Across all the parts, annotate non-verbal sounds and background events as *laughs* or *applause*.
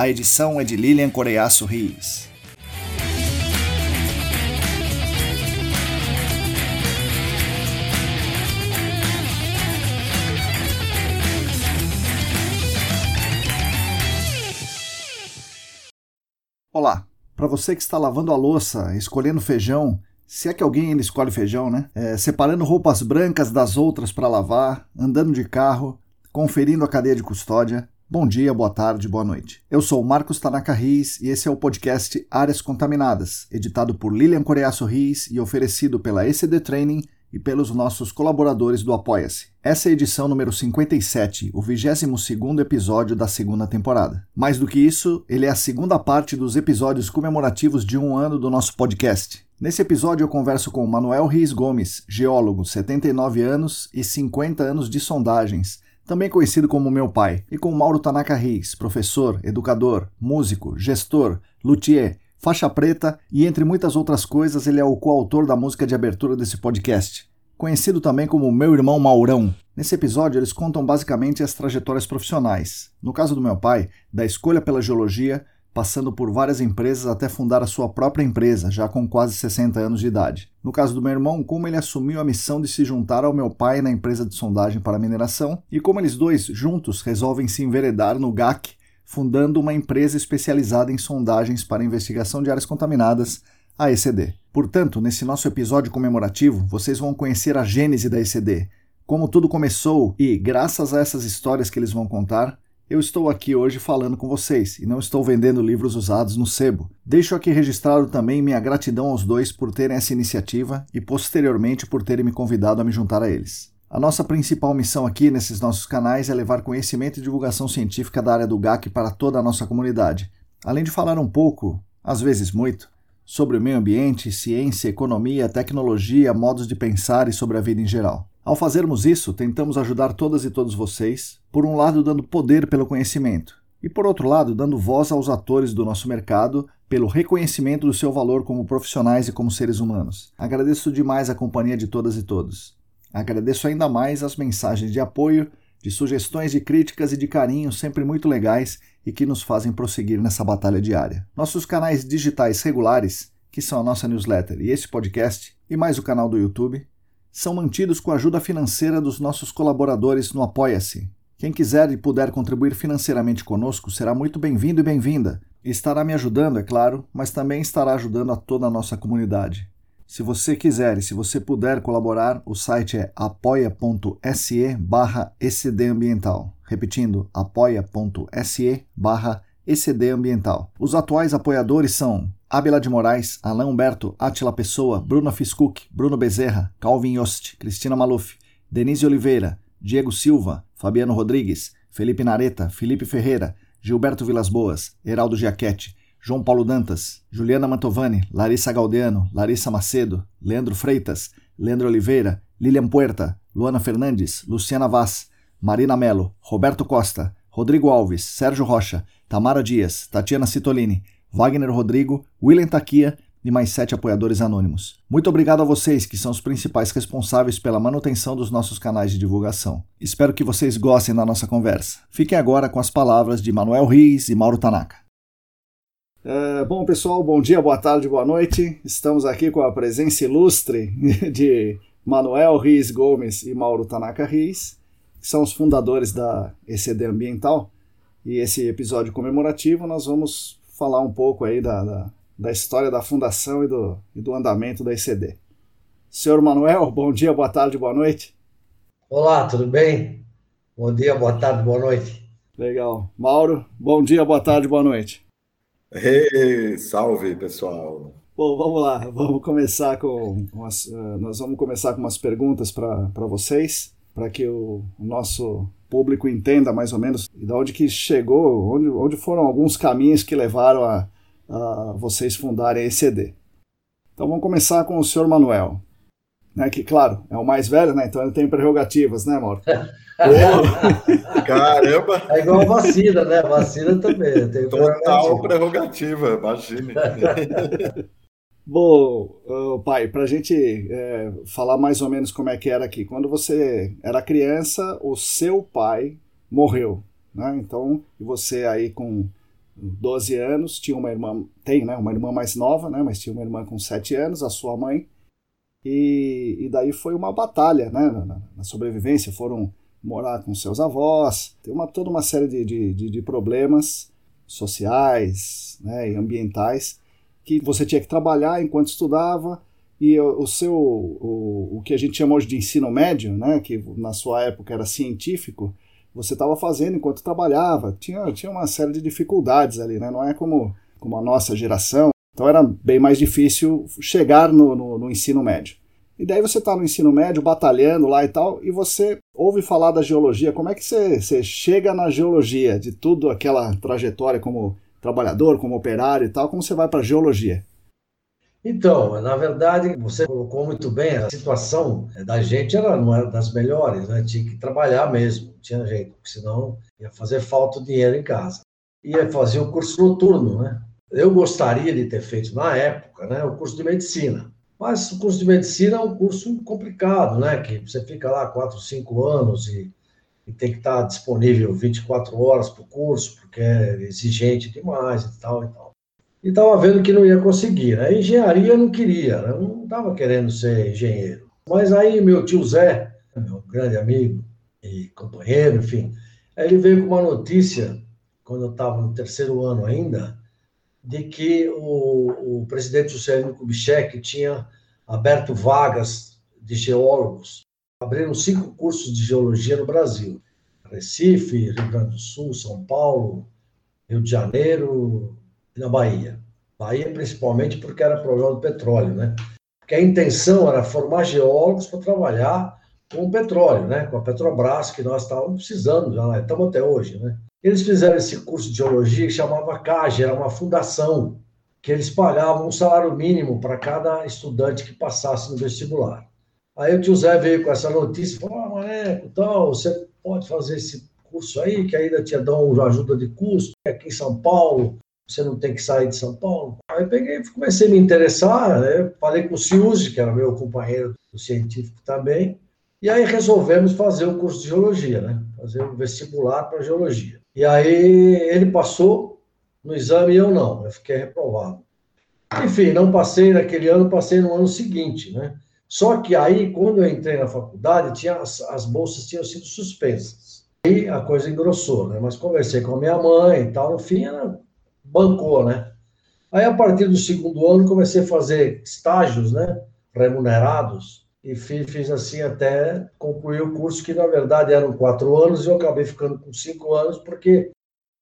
A edição é de Lilian Coreiaço Rios. Olá, para você que está lavando a louça, escolhendo feijão, se é que alguém ainda escolhe feijão, né? É, separando roupas brancas das outras para lavar, andando de carro, conferindo a cadeia de custódia. Bom dia, boa tarde, boa noite. Eu sou Marcos Tanaka Riz e esse é o podcast Áreas Contaminadas, editado por Lilian Coreaço Riz e oferecido pela ECD Training e pelos nossos colaboradores do Apoia-se. Essa é a edição número 57, o 22º episódio da segunda temporada. Mais do que isso, ele é a segunda parte dos episódios comemorativos de um ano do nosso podcast. Nesse episódio eu converso com Manuel Riz Gomes, geólogo, 79 anos e 50 anos de sondagens, também conhecido como meu pai, e com Mauro Tanaka Riz, professor, educador, músico, gestor, luthier, faixa preta e, entre muitas outras coisas, ele é o coautor da música de abertura desse podcast, conhecido também como Meu Irmão Maurão. Nesse episódio, eles contam basicamente as trajetórias profissionais. No caso do meu pai, da escolha pela geologia, passando por várias empresas até fundar a sua própria empresa, já com quase 60 anos de idade. No caso do meu irmão, como ele assumiu a missão de se juntar ao meu pai na empresa de sondagem para mineração e como eles dois juntos resolvem se enveredar no GAC fundando uma empresa especializada em sondagens para investigação de áreas contaminadas, a ECD. Portanto, nesse nosso episódio comemorativo, vocês vão conhecer a gênese da ECD, como tudo começou e, graças a essas histórias que eles vão contar, eu estou aqui hoje falando com vocês e não estou vendendo livros usados no sebo. Deixo aqui registrado também minha gratidão aos dois por terem essa iniciativa e posteriormente por terem me convidado a me juntar a eles. A nossa principal missão aqui nesses nossos canais é levar conhecimento e divulgação científica da área do GAC para toda a nossa comunidade, além de falar um pouco, às vezes muito, sobre o meio ambiente, ciência, economia, tecnologia, modos de pensar e sobre a vida em geral. Ao fazermos isso, tentamos ajudar todas e todos vocês, por um lado dando poder pelo conhecimento, e por outro lado dando voz aos atores do nosso mercado pelo reconhecimento do seu valor como profissionais e como seres humanos. Agradeço demais a companhia de todas e todos. Agradeço ainda mais as mensagens de apoio, de sugestões, de críticas e de carinho sempre muito legais e que nos fazem prosseguir nessa batalha diária. Nossos canais digitais regulares, que são a nossa newsletter e esse podcast, e mais o canal do YouTube, são mantidos com a ajuda financeira dos nossos colaboradores no Apoia-se. Quem quiser e puder contribuir financeiramente conosco será muito bem-vindo e bem-vinda. Estará me ajudando, é claro, mas também estará ajudando a toda a nossa comunidade. Se você quiser e se você puder colaborar, o site é apoia.se barra ecdambiental. Repetindo, apoia.se barra ecdambiental. Os atuais apoiadores são Abela de Moraes, Alain Humberto, Atila Pessoa, Bruno Fiscuc, Bruno Bezerra, Calvin Yost, Cristina Maluf, Denise Oliveira, Diego Silva, Fabiano Rodrigues, Felipe Nareta, Felipe Ferreira, Gilberto Vilas Boas, Heraldo Giachetti, João Paulo Dantas, Juliana Mantovani, Larissa Galdeano, Larissa Macedo, Leandro Freitas, Leandro Oliveira, Lilian Puerta, Luana Fernandes, Luciana Vaz, Marina Melo, Roberto Costa, Rodrigo Alves, Sérgio Rocha, Tamara Dias, Tatiana Citolini, Wagner Rodrigo, William Taquia e mais sete apoiadores anônimos. Muito obrigado a vocês, que são os principais responsáveis pela manutenção dos nossos canais de divulgação. Espero que vocês gostem da nossa conversa. Fiquem agora com as palavras de Manuel Riz e Mauro Tanaka. Uh, bom, pessoal, bom dia, boa tarde, boa noite. Estamos aqui com a presença ilustre *laughs* de Manuel Riz Gomes e Mauro Tanaka Riz, que são os fundadores da ECD Ambiental. E esse episódio comemorativo nós vamos falar um pouco aí da, da, da história da fundação e do, e do andamento da ICD. Senhor Manuel, bom dia, boa tarde, boa noite. Olá, tudo bem? Bom dia, boa tarde, boa noite. Legal. Mauro, bom dia, boa tarde, boa noite. Hey, salve, pessoal. Bom, vamos lá, vamos começar com umas, uh, nós vamos começar com umas perguntas para vocês, para que o, o, nosso público entenda mais ou menos de onde que chegou, onde, onde foram alguns caminhos que levaram a, a vocês fundarem a ECD. Então vamos começar com o senhor Manuel né, que, claro, é o mais velho, né? Então ele tem prerrogativas, né, Mauro? Caramba! É igual a vacina, né? A vacina também. Tem Total prerrogativa, imagine. *laughs* Bom, pai, para a gente é, falar mais ou menos como é que era aqui. Quando você era criança, o seu pai morreu, né? Então, você aí com 12 anos, tinha uma irmã, tem, né? Uma irmã mais nova, né? Mas tinha uma irmã com 7 anos, a sua mãe. E, e daí foi uma batalha né, na, na, sobrevivência. Foram morar com seus avós, tem uma, toda uma série de, de, de, de problemas sociais né, e ambientais que você tinha que trabalhar enquanto estudava e o, o seu o, o que a gente chama hoje de ensino médio, né, que na sua época era científico, você estava fazendo enquanto trabalhava. Tinha, tinha uma série de dificuldades ali, né? Não é como, como a nossa geração, então era bem mais difícil chegar no, no, no ensino médio. E daí você está no ensino médio, batalhando lá e tal, e você ouve falar da geologia. Como é que você, você chega na geologia, de tudo aquela trajetória como trabalhador, como operário e tal, como você vai para a geologia? Então, na verdade, você colocou muito bem, a situação da gente era, não era das melhores, né? tinha que trabalhar mesmo, tinha jeito, porque senão ia fazer falta de dinheiro em casa. Ia fazer o curso noturno, né? Eu gostaria de ter feito, na época, né, o curso de medicina. Mas o curso de medicina é um curso complicado, né? Que você fica lá quatro, cinco anos e, e tem que estar disponível 24 horas para o curso, porque é exigente demais e tal e tal. E estava vendo que não ia conseguir. Né? Engenharia eu não queria, né? eu não estava querendo ser engenheiro. Mas aí meu tio Zé, meu grande amigo e companheiro, enfim, ele veio com uma notícia, quando eu estava no terceiro ano ainda, de que o, o presidente Juscelino Kubitschek tinha aberto vagas de geólogos. Abriram cinco cursos de geologia no Brasil. Recife, Rio Grande do Sul, São Paulo, Rio de Janeiro e na Bahia. Bahia principalmente porque era problema do petróleo, né? Porque a intenção era formar geólogos para trabalhar com o petróleo, né? Com a Petrobras, que nós estávamos precisando já, né? estamos até hoje, né? Eles fizeram esse curso de geologia que chamava CAGE, era uma fundação, que eles pagavam um salário mínimo para cada estudante que passasse no vestibular. Aí o tio Zé veio com essa notícia falou: ah, Maneco, então, você pode fazer esse curso aí, que ainda te dão ajuda de custo, aqui em São Paulo, você não tem que sair de São Paulo. Aí peguei, comecei a me interessar, né? falei com o Ciuzi, que era meu companheiro científico também, e aí resolvemos fazer o curso de geologia, né? fazer o vestibular para geologia. E aí ele passou no exame e eu não, eu fiquei reprovado. Enfim, não passei naquele ano, passei no ano seguinte, né? Só que aí, quando eu entrei na faculdade, tinha, as, as bolsas tinham sido suspensas. E a coisa engrossou, né? Mas conversei com a minha mãe e tal, no fim, ela bancou, né? Aí, a partir do segundo ano, comecei a fazer estágios, né? Remunerados, e fiz, fiz, assim até concluir o curso, que na verdade eram quatro anos, e eu acabei ficando com cinco anos, porque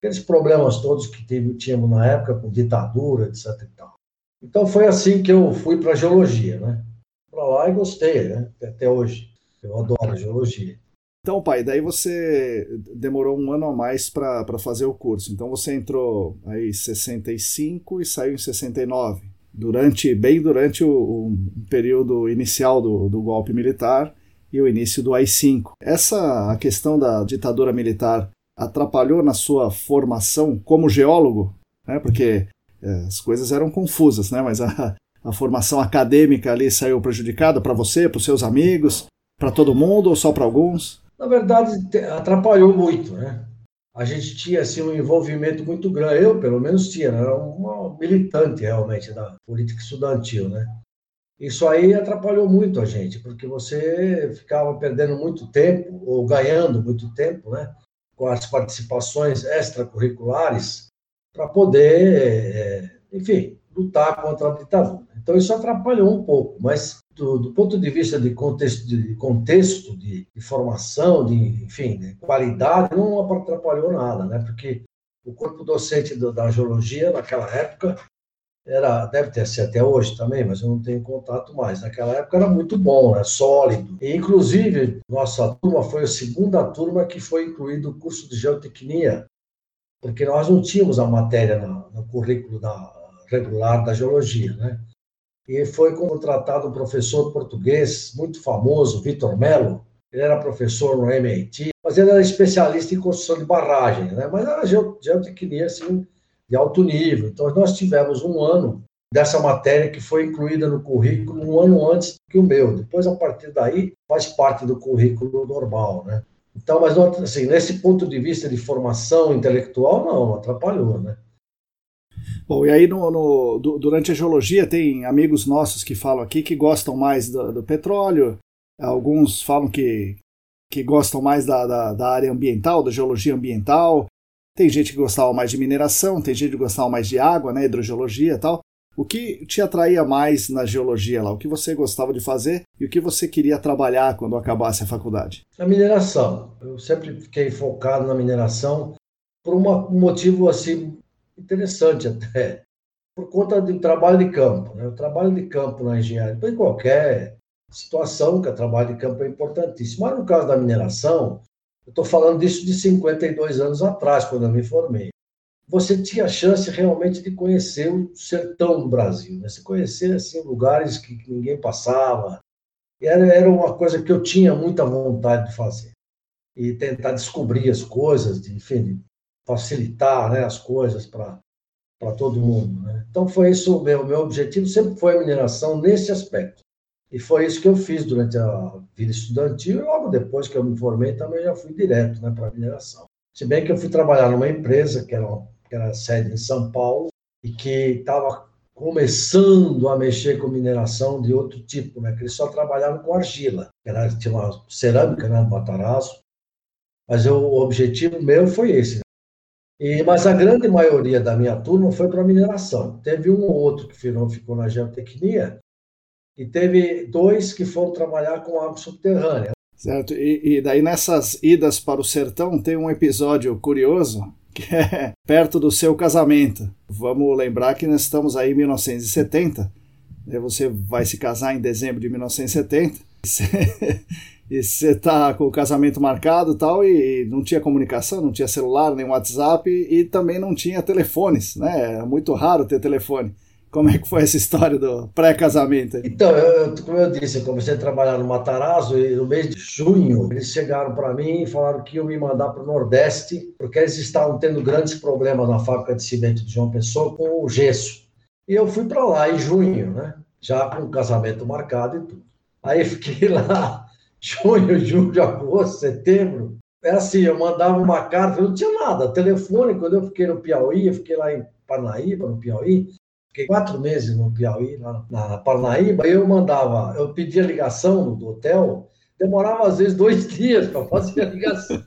aqueles problemas todos que tínhamos na época, com ditadura, etc. E tal. Então foi assim que eu fui para a geologia, né? Para lá e gostei, né? Até hoje. Eu adoro geologia. Então, pai, daí você demorou um ano a mais para fazer o curso. Então você entrou aí em 65 e saiu em 69 durante bem durante o, o período inicial do, do, golpe militar e o início do AI-5. Essa a questão da ditadura militar atrapalhou na sua formação como geólogo, né? Porque é, as coisas eram confusas, né? Mas a, a formação acadêmica ali saiu prejudicada para você, para os seus amigos, para todo mundo ou só para alguns? Na verdade, atrapalhou muito, né? a gente tinha assim, um envolvimento muito grande. Eu, pelo menos, tinha, né? era uma militante realmente da política estudantil, né? Isso aí atrapalhou muito a gente, porque você ficava perdendo muito tempo, ou ganhando muito tempo, né? Com as participações extracurriculares, para poder, é, enfim, lutar contra a ditadura. Então isso atrapalhou um pouco, mas do, do ponto de vista de contexto, de, contexto, de, de formação, de, enfim, de qualidade, não atrapalhou nada, né? Porque o corpo docente do, da geologia naquela época era, deve ter sido até hoje também, mas eu não tenho contato mais. Naquela época era muito bom, né? sólido. E, inclusive, nossa turma foi a segunda turma que foi incluído o curso de geotecnia, porque nós não tínhamos a matéria no, no currículo da, regular da geologia, né? E foi contratado um professor português muito famoso, Vitor Mello. Ele era professor no MIT, mas ele era especialista em construção de barragens, né? Mas era geotecnia, assim, de alto nível. Então, nós tivemos um ano dessa matéria que foi incluída no currículo um ano antes que o meu. Depois, a partir daí, faz parte do currículo normal, né? Então, mas assim, nesse ponto de vista de formação intelectual, não, atrapalhou, né? Bom, e aí no, no, durante a geologia tem amigos nossos que falam aqui que gostam mais do, do petróleo, alguns falam que, que gostam mais da, da, da, área ambiental, da geologia ambiental, tem gente que gostava mais de mineração, tem gente que gostava mais de água, né, hidrogeologia e tal. O que te atraía mais na geologia lá? O que você gostava de fazer e o que você queria trabalhar quando acabasse a faculdade? A mineração. Eu sempre fiquei focado na mineração por uma, um motivo assim interessante até, por conta do trabalho de campo. Né? O trabalho de campo na engenharia, em qualquer situação que o trabalho de campo é importantíssimo. Mas no caso da mineração, eu estou falando disso de 52 anos atrás, quando eu me formei. Você tinha a chance realmente de conhecer o sertão do Brasil, né? Conhecer assim, lugares que, ninguém passava. Era, era uma coisa que eu tinha muita vontade de fazer. E tentar descobrir as coisas, de, enfim, facilitar né, as coisas para todo mundo. Né? Então, foi isso o meu, meu objetivo, sempre foi a mineração nesse aspecto. E foi isso que eu fiz durante a vida estudantil e logo depois que eu me formei também já fui direto né, para a mineração. Se bem que eu fui trabalhar numa empresa que era, que era sede em São Paulo e que estava começando a mexer com mineração de outro tipo, né? Que eles só trabalhavam com argila, que era, tinha uma cerâmica, né, Matarazzo. Mas eu, o objetivo meu foi esse? E, mas a grande maioria da minha turma foi para mineração. Teve um ou outro que ficou, ficou na geotecnia e teve dois que foram trabalhar com água subterrânea. Certo. E, e daí nessas idas para o sertão tem um episódio curioso que é perto do seu casamento. Vamos lembrar que nós estamos aí em 1970. Você vai se casar em dezembro de 1970. E você tá com o casamento marcado tal, e não tinha comunicação, não tinha celular, nem WhatsApp, e também não tinha telefones, né? É muito raro ter telefone. Como é que foi essa história do pré-casamento? Então, eu, como eu disse, eu comecei a trabalhar no Matarazzo e no mês de junho eles chegaram para mim e falaram que iam me mandar para o Nordeste, porque eles estavam tendo grandes problemas na fábrica de cimento de João Pessoa com o gesso. E eu fui para lá em junho, né? Já com o casamento marcado e tudo. Aí fiquei *laughs* lá junho, julho, agosto, setembro. É assim, eu mandava uma carta, não tinha nada. Telefone, quando eu fiquei no Piauí, eu fiquei lá em Parnaíba, no Piauí, fiquei quatro meses no Piauí, lá na Parnaíba, e eu mandava, eu pedia ligação do hotel, demorava às vezes dois *laughs* dias para fazer a ligação,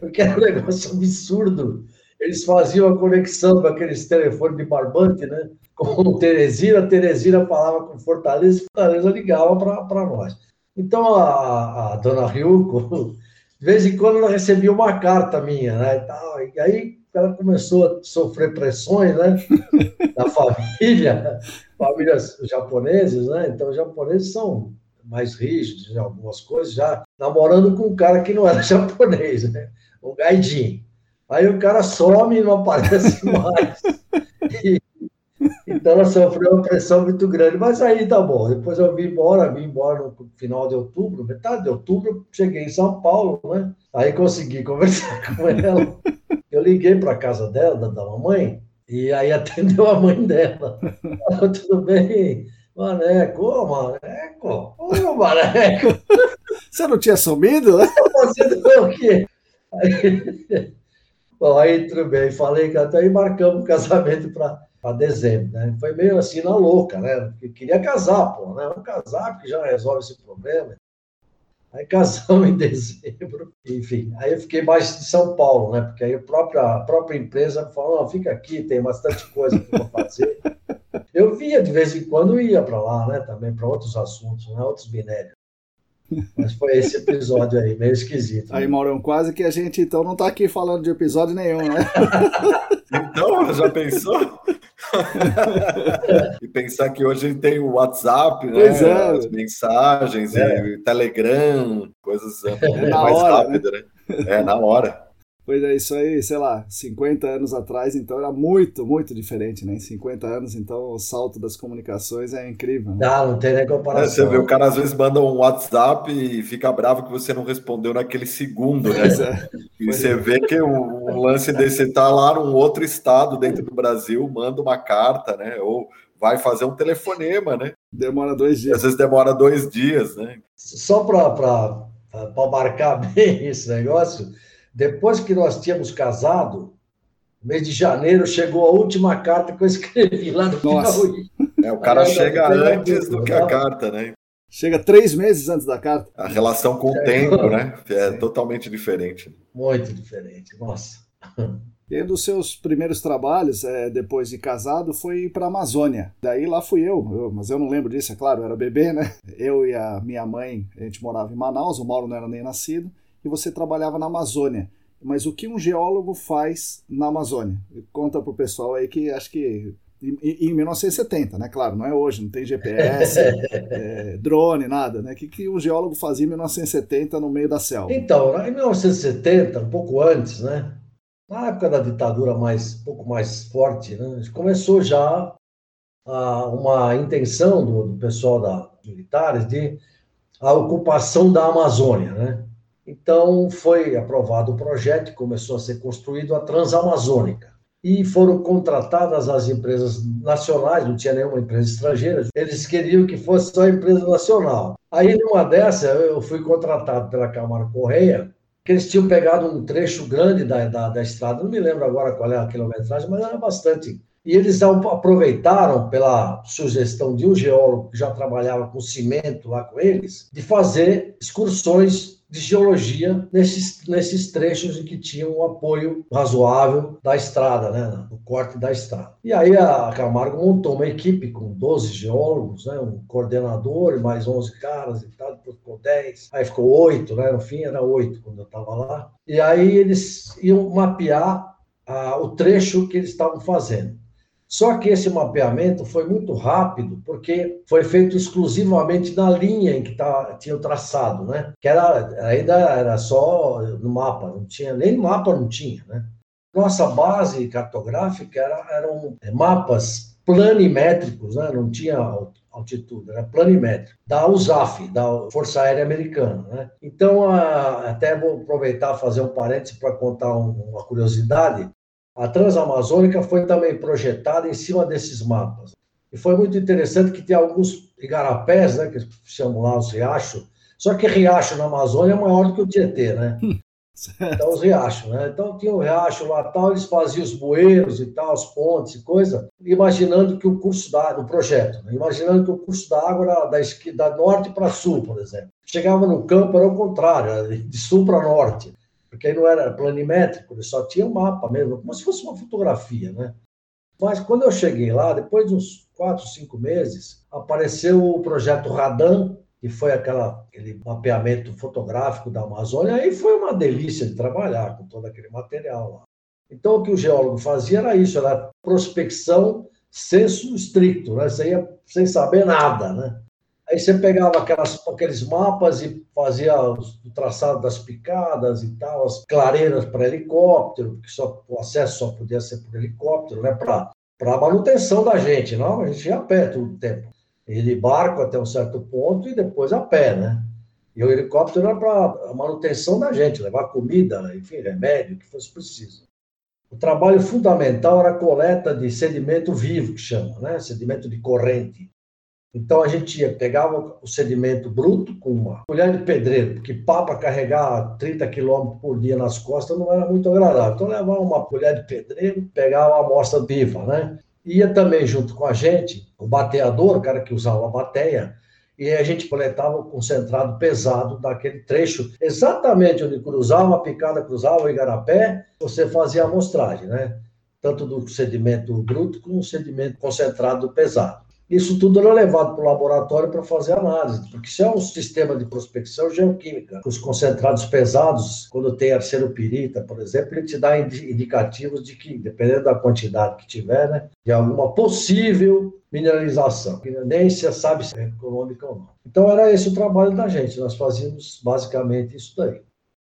porque era um negócio absurdo. Eles faziam a conexão com aqueles telefones de barbante, né? Com Teresina, Teresina falava com Fortaleza, Fortaleza ligava para nós. Então, a, a dona Ryuko, *laughs* de vez em quando, ela recebia uma carta minha, né? E, tal, e aí ela começou a sofrer pressões, né? *laughs* Da família, *laughs* famílias japoneses, né? Então, os japoneses são mais rígidos em algumas coisas, já namorando com um cara que não era japonês, né? O gaidin. Aí o cara some e não aparece mais. E, então ela sofreu uma pressão muito grande, mas aí tá bom. Depois eu vim embora, vim embora no final de outubro, metade de outubro, cheguei em São Paulo, né? Aí consegui conversar *laughs* com ela. Eu liguei para a casa dela, da, da mamãe, e aí atendeu a mãe dela. Falou, tudo bem? Maneco, ô Maneco, ô Maneco. Você não tinha sumido? *laughs* Você não o quê? Aí, *laughs* bom, aí tudo bem, falei que até aí marcamos o casamento para para dezembro, né? Foi meio assim na louca, né? Porque queria casar, pô, né? Vamos casar, porque já resolve esse problema. Aí casamos *laughs* em dezembro, enfim. Aí eu fiquei mais de São Paulo, né? Porque aí a própria, a própria empresa falou: fica aqui, tem bastante coisa para fazer. Eu via de vez em quando, ia para lá, né? Também para outros assuntos, né? outros minérios. Mas foi esse episódio aí, meio esquisito. Aí, né? Maurão, quase que a gente então não está aqui falando de episódio nenhum, né? *laughs* então, já pensou? *laughs* e pensar que hoje tem o WhatsApp, né? É. As mensagens, é. Telegram, coisas *laughs* é mais hora, rápidas, né? né? É, na hora. Pois é, isso aí, sei lá, 50 anos atrás, então era muito, muito diferente, né? Em 50 anos, então o salto das comunicações é incrível. Né? Não, não tem nem comparação. É, você vê, o cara às vezes manda um WhatsApp e fica bravo que você não respondeu naquele segundo, né? É. E você é. vê que um, lance desse tá lá num outro estado dentro do Brasil, manda uma carta, né? Ou vai fazer um telefonema, né? Demora dois dias. Às vezes demora dois dias, né? Só para marcar *laughs* bem esse negócio depois que nós tínhamos casado, mês de janeiro, chegou a última carta que eu escrevi lá no Piauí. É, o cara chega antes do que a carta, né? Chega três meses antes da carta. A relação com o tempo, né? É Sim. totalmente diferente. Muito diferente, nossa. E um dos seus primeiros trabalhos, é, depois de casado, foi para a Amazônia. Daí lá fui eu, eu, mas eu não lembro disso, é claro, eu era bebê, né? Eu e a minha mãe, a gente morava em Manaus, o Mauro não era nem nascido e você trabalhava na Amazônia. Mas o que um geólogo faz na Amazônia? Conta para o pessoal aí que acho que em, 1970, né? Claro, não é hoje, não tem GPS, *laughs* é, drone, nada, né? O que, que um geólogo fazia em 1970 no meio da selva? Então, em 1970, um pouco antes, né? Na época da ditadura mais, um pouco mais forte, né? Começou já a, uma intenção do, do pessoal da militares de a ocupação da Amazônia, né? Então, foi aprovado o projeto começou a ser construído a Transamazônica. E foram contratadas as empresas nacionais, não tinha nenhuma empresa estrangeira, eles queriam que fosse só empresa nacional. Aí, numa dessa, eu fui contratado pela Câmara Correia, que eles tinham pegado um trecho grande da, da, da estrada, não me lembro agora qual é a quilometragem, mas era bastante. E eles aproveitaram, pela sugestão de um geólogo que já trabalhava com cimento lá com eles, de fazer excursões de geologia nesses, nesses trechos em que tinha um apoio razoável da estrada, né, no corte da estrada. E aí a Camargo montou uma equipe com 12 geólogos, né, um coordenador e mais 11 caras e tal, ficou 10, aí ficou 8, né, no fim era 8 quando eu estava lá. E aí eles iam mapear ah, o trecho que eles estavam fazendo. Só que esse mapeamento foi muito rápido, porque foi feito exclusivamente na linha em que tá, tinha o traçado, né? Que era, ainda era só no mapa, não tinha, nem mapa não tinha, né? Nossa base cartográfica era, eram mapas planimétricos, né? não tinha altitude, era planimétrico, da USAF, da Força Aérea Americana. Né? Então, até vou aproveitar fazer um parênteses para contar uma curiosidade. A Transamazônica foi também projetada em cima desses mapas. E foi muito interessante que tem alguns igarapés, né, que chamam lá os riachos, só que riacho na Amazônia é maior do que o Tietê, né? *laughs* Então, os riachos, né? Então, tinha um riacho lá tal, eles faziam os bueiros e tal, as pontes e coisa, imaginando que o curso da, do projeto, né? imaginando que o curso da água era da, da norte para sul, por exemplo. Chegava no campo, era o contrário, de sul para norte porque aí não era planimétrico, ele só tinha um mapa mesmo, como se fosse uma fotografia, né? Mas quando eu cheguei lá, depois de uns quatro, cinco meses, apareceu o projeto Radan, que foi aquela, aquele mapeamento fotográfico da Amazônia, aí foi uma delícia de trabalhar com todo aquele material lá. Então, o que o geólogo fazia era isso, era prospecção senso estricto, né? Você ia sem saber nada, né? Aí você pegava aquelas, aqueles mapas e fazia o traçado das picadas e tal, as clareiras para helicóptero, porque só, o acesso só podia ser por helicóptero, né? Para a manutenção da gente, não? A gente ia a pé todo o tempo. E de barco até um certo ponto e depois a pé, né? E o helicóptero era para a manutenção da gente, levar comida, enfim, remédio, que fosse preciso. O trabalho fundamental era a coleta de sedimento vivo, que chama, né? Sedimento de corrente. Então a gente ia, pegava o sedimento bruto com uma colher de pedreiro, porque pá para carregar 30 quilômetros por dia nas costas não era muito agradável. Então levava uma colher de pedreiro, pegava a amostra viva, né? Ia também junto com a gente o bateador, o cara que usava a bateia, e a gente coletava o concentrado pesado daquele trecho, exatamente onde cruzava a picada, cruzava o igarapé, você fazia a amostragem, né? Tanto do sedimento bruto como do sedimento concentrado pesado. Isso tudo era levado para o laboratório para fazer análise, porque isso é um sistema de prospecção geoquímica. Os concentrados pesados, quando tem arsenopirita, por exemplo, ele te dá indicativos de que, dependendo da quantidade que tiver, né, de alguma possível mineralização, que nem se sabe se é econômica ou não. Então era esse o trabalho da gente, nós fazíamos basicamente isso daí.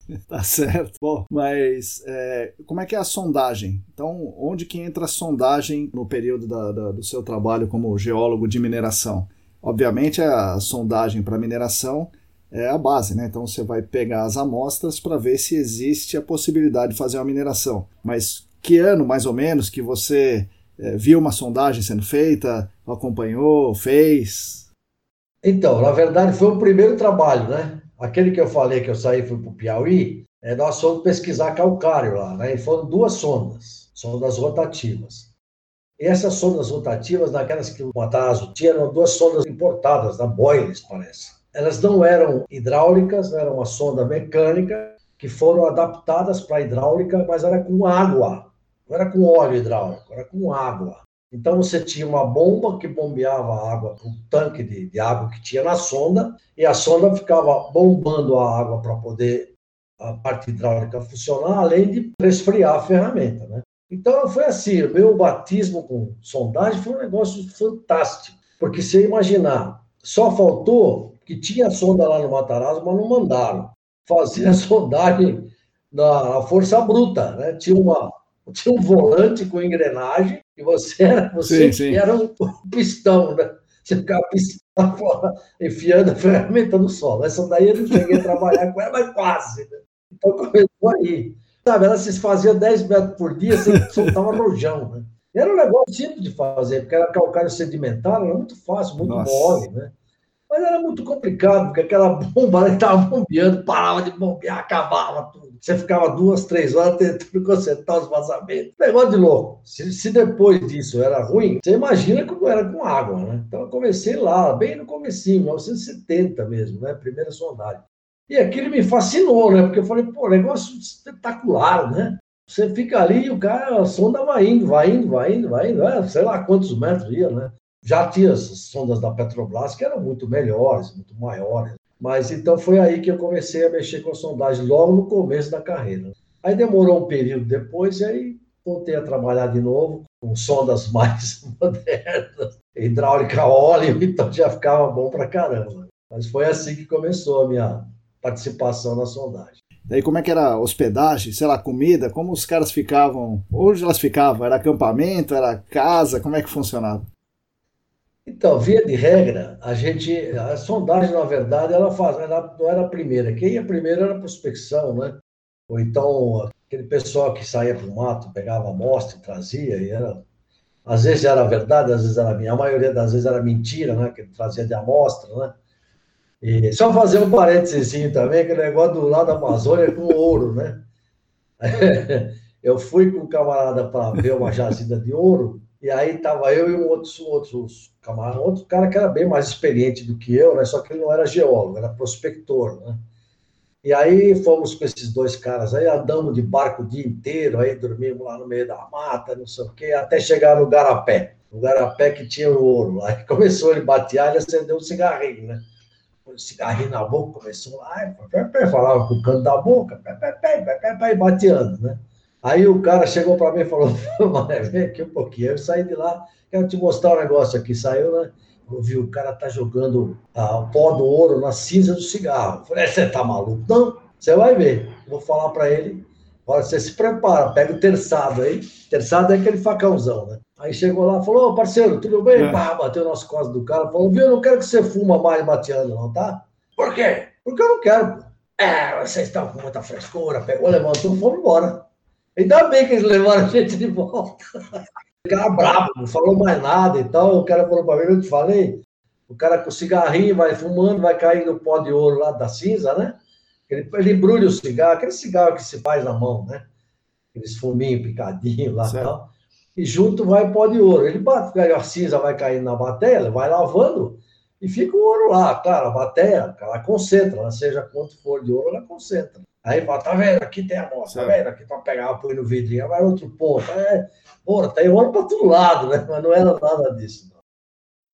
*laughs* Tá certo. Bom, mas é, como é que é a sondagem? Então, onde que entra a sondagem no período da, da, do seu trabalho como geólogo de mineração? Obviamente, a sondagem para mineração é a base, né? Então, você vai pegar as amostras para ver se existe a possibilidade de fazer uma mineração. Mas que ano, mais ou menos, que você é, viu uma sondagem sendo feita, acompanhou, fez? Então, na verdade, foi o primeiro trabalho, né? Aquele que eu falei que eu saí fui para o Piauí, é, nós fomos pesquisar calcário lá, né? E foram duas sondas, sondas rotativas. E essas sondas rotativas, naquelas que o Matarazzo tinha, eram duas sondas importadas, da Boyles, parece. Elas não eram hidráulicas, era uma sonda mecânica, que foram adaptadas para hidráulica, mas era com água, não era com óleo hidráulico, era com água. Então você tinha uma bomba que bombeava a água o tanque de, de, água que tinha na sonda, e a sonda ficava bombando a água para poder a parte hidráulica funcionar, além de resfriar a ferramenta. Né? Então foi assim, o meu batismo com sondagem foi um negócio fantástico, porque se imaginar, só faltou que tinha sonda lá no Matarazzo, mas não mandaram. Fazia *laughs* sondagem na força bruta, né? Tinha uma tinha um volante com engrenagem e você era, você sim, sim. era um pistão, né? Você ficava enfiando a ferramenta no solo. Essa daí eu não cheguei a trabalhar com ela, mas quase. Né? Então começou aí. Sabe, ela se fazia 10 metros por dia, você soltava rojão. Né? Era um negócio simples de fazer, porque era calcário sedimentar, era muito fácil, muito Nossa. mole, né? Mas era muito complicado, porque aquela bomba estava bombeando, parava de bombear, acabava tudo. Você ficava duas, três horas tentando consertar os vazamentos. Negócio de louco. Se, se, depois disso era ruim, você imagina como era com água, né? Então eu comecei lá, bem no comecinho, 1970 mesmo, né? Primeira sondagem. E aquilo me fascinou, né? Porque eu falei, pô, negócio espetacular, né? Você fica ali e o cara, a sonda vai indo, vai indo, vai indo, vai indo, é, sei lá quantos metros ia, né? Já tinha as sondas da Petrobras que eram muito melhores, muito maiores. Mas então foi aí que eu comecei a mexer com a sondagem, logo no começo da carreira. Aí demorou um período depois, e aí voltei a trabalhar de novo com sondas *laughs* mais modernas, hidráulica óleo, *laughs* então já ficava bom para caramba. Mas foi assim que começou a minha participação na sondagem. Daí como é que era hospedagem, sei lá, comida, como os caras ficavam, onde elas ficavam? Era acampamento, era casa, como é que funcionava? Então, via de regra, a gente, a sondagem, na verdade, ela, faz, ela não era a primeira. Quem ia primeiro era a prospecção, né? Ou então, aquele pessoal que saía para o mato, pegava amostra e trazia, e era... Às vezes era verdade, às vezes era minha. A maioria das vezes era mentira, né? Que trazia de amostra, né? E só fazer um parênteses também, aquele negócio do lado da Amazônia com ouro, né? *laughs* Eu fui com um camarada para ver uma jazida de ouro, e aí tava eu e um outro, camarada, outro cara que era bem mais experiente do que eu, né? Só que ele não era geólogo, era prospector, né? E aí fomos com esses dois caras aí, andamos de barco o dia inteiro, aí dormimos lá no meio da mata, não sei o quê, até chegar no Garapé. No Garapé que tinha o ouro. Aí *laughs* começou ele batear, ele acendeu um cigarrinho, né? Um cigarrinho na boca, começou lá, falava com o canto da boca, bateando, né? Aí o cara chegou para mim e falou: *laughs* vem aqui um pouquinho. Eu saí de lá, quero te mostrar um negócio aqui. Saiu, né? Eu vi o cara tá jogando ah, o pó do ouro na cinza do cigarro. Eu falei: é, você tá maluco? Não, você vai ver. Vou falar para ele. Olha, você se prepara, pega o terçado aí. Terçado é aquele facãozão, né? Aí chegou lá, falou, ô parceiro, tudo bem? É. Pá, bateu nas costas do cara, falou, viu, eu não quero que você fuma mais mateando, não, tá? Por quê? Porque eu não quero, pô. É, vocês estão com muita frescura, pegou, levantou, fomos embora. Ainda bem que eles levaram a gente de volta. *laughs* O cara bravo, não falou mais nada e tal. O cara falou para mim, eu te falei, o cara com cigarrinho vai fumando, vai cair no pó de ouro lá da cinza, né? Ele, ele embrulha o cigarro, aquele cigarro que se faz na mão, né? Aqueles fuminhos picadinhos lá e tal. E junto vai o pó de ouro. Ele bate, a cinza vai caindo na bateria, vai lavando, E fica o ouro lá, claro, a bateia, ela concentra, ela seja quanto for de ouro, ela concentra. Aí fala, tá vendo? Aqui tem a amostra, tá vendo? Aqui tá pegar, põe no vidrinho, vai outro ponto. É, porra, tem ouro para todo lado, né? Mas não era nada disso. Não.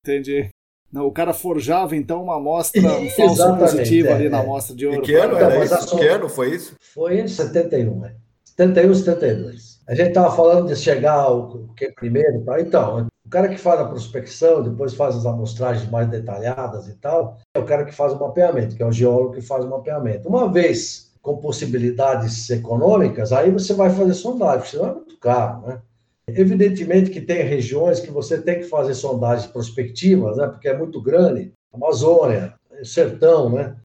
Entendi. Não, o cara forjava então uma amostra, um *laughs* falso positivo é, ali na amostra de ouro. Que ano, era isso? que ano foi isso? Foi em 71, né? 71, 72. A gente estava falando de chegar ao que primeiro, tá? então, o cara que faz a prospecção, depois faz as amostragens mais detalhadas e tal, é o cara que faz o mapeamento, que é o geólogo que faz o mapeamento. Uma vez com possibilidades econômicas, aí você vai fazer sondagem, senão é muito caro, né? Evidentemente que tem regiões que você tem que fazer sondagens prospectivas, né? Porque é muito grande. Amazônia, sertão, né?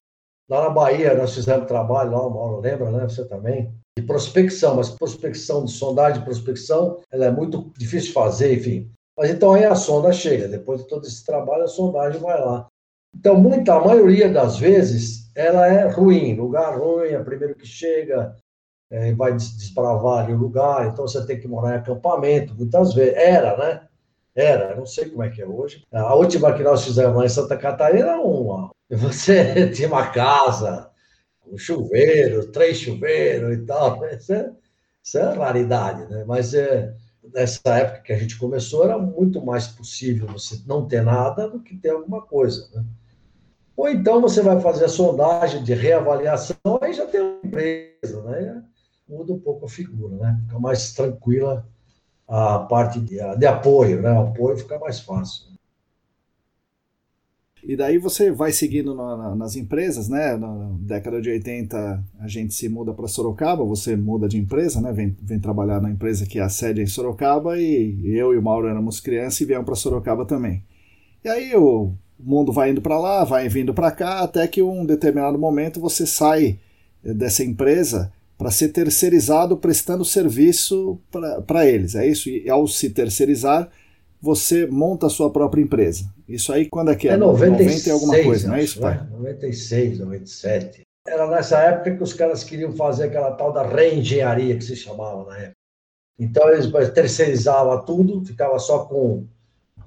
Lá na Bahia nós fizemos trabalho, lá o Mauro lembra, né? Você também. De prospecção, mas prospecção de sondagem de prospecção, ela é muito difícil de fazer, enfim. Mas então aí a sonda chega, depois de todo esse trabalho, a sondagem vai lá. Então, muita, a maioria das vezes, ela é ruim, lugar ruim, é o primeiro que chega, é, vai desbravar ali o lugar, então você tem que morar em acampamento, muitas vezes. Era, né? Era, não sei como é que é hoje. A última que nós fizemos lá em Santa Catarina, uma. *laughs* Você tinha uma casa, um chuveiro, três chuveiros e tal. Isso é, isso é raridade, né? Mas é, nessa época que a gente começou, era muito mais possível você não ter nada do que ter alguma coisa, né? Ou então você vai fazer a sondagem de reavaliação, aí já tem uma empresa, né? Muda um pouco a figura, né? Fica mais tranquila a parte de, de apoio, né? O apoio fica mais fácil. E daí você vai seguindo na, nas empresas, né? Na década de 80 a gente se muda para Sorocaba, você muda de empresa, né? Vem, vem trabalhar na empresa que é a sede em Sorocaba e eu e o Mauro éramos crianças e viemos para Sorocaba também. E aí o o mundo vai indo para lá, vai vindo para cá, até que um determinado momento você sai eh, dessa empresa para ser terceirizado prestando serviço para eles. É isso? E ao se terceirizar, você monta a sua própria empresa. Isso aí quando é que é? É 96, 90 e alguma coisa, não é isso, pai? Né? 96, 97. Era nessa época que os caras queriam fazer aquela tal da reengenharia que se chamava na época. Então eles terceirizavam tudo, ficava só com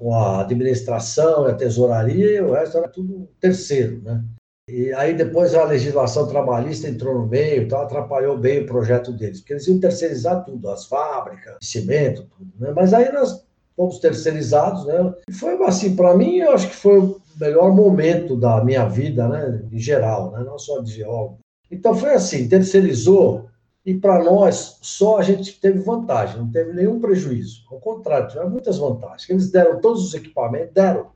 com a administração e a tesouraria, e o resto era tudo terceiro, né? E aí depois a legislação trabalhista entrou no meio, então atrapalhou bem o projeto deles, porque eles iam terceirizar tudo, as fábricas, cimento, tudo, né? Mas aí nós fomos terceirizados, né? E foi assim, para mim, eu acho que foi o melhor momento da minha vida, né? Em geral, né? Não só de geólogo. Então foi assim, terceirizou, e para nós, só a gente teve vantagem, não teve nenhum prejuízo. Ao contrário, tiveram muitas vantagens. Eles deram todos os equipamentos, deram.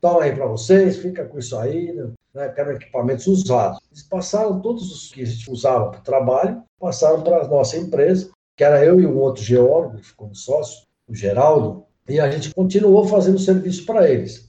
Toma aí para vocês, fica com isso aí, né? que eram equipamentos usados. Eles passaram todos os que a gente usava para o trabalho, passaram para a nossa empresa, que era eu e um outro geólogo, que ficou sócio, o Geraldo, e a gente continuou fazendo serviço para eles.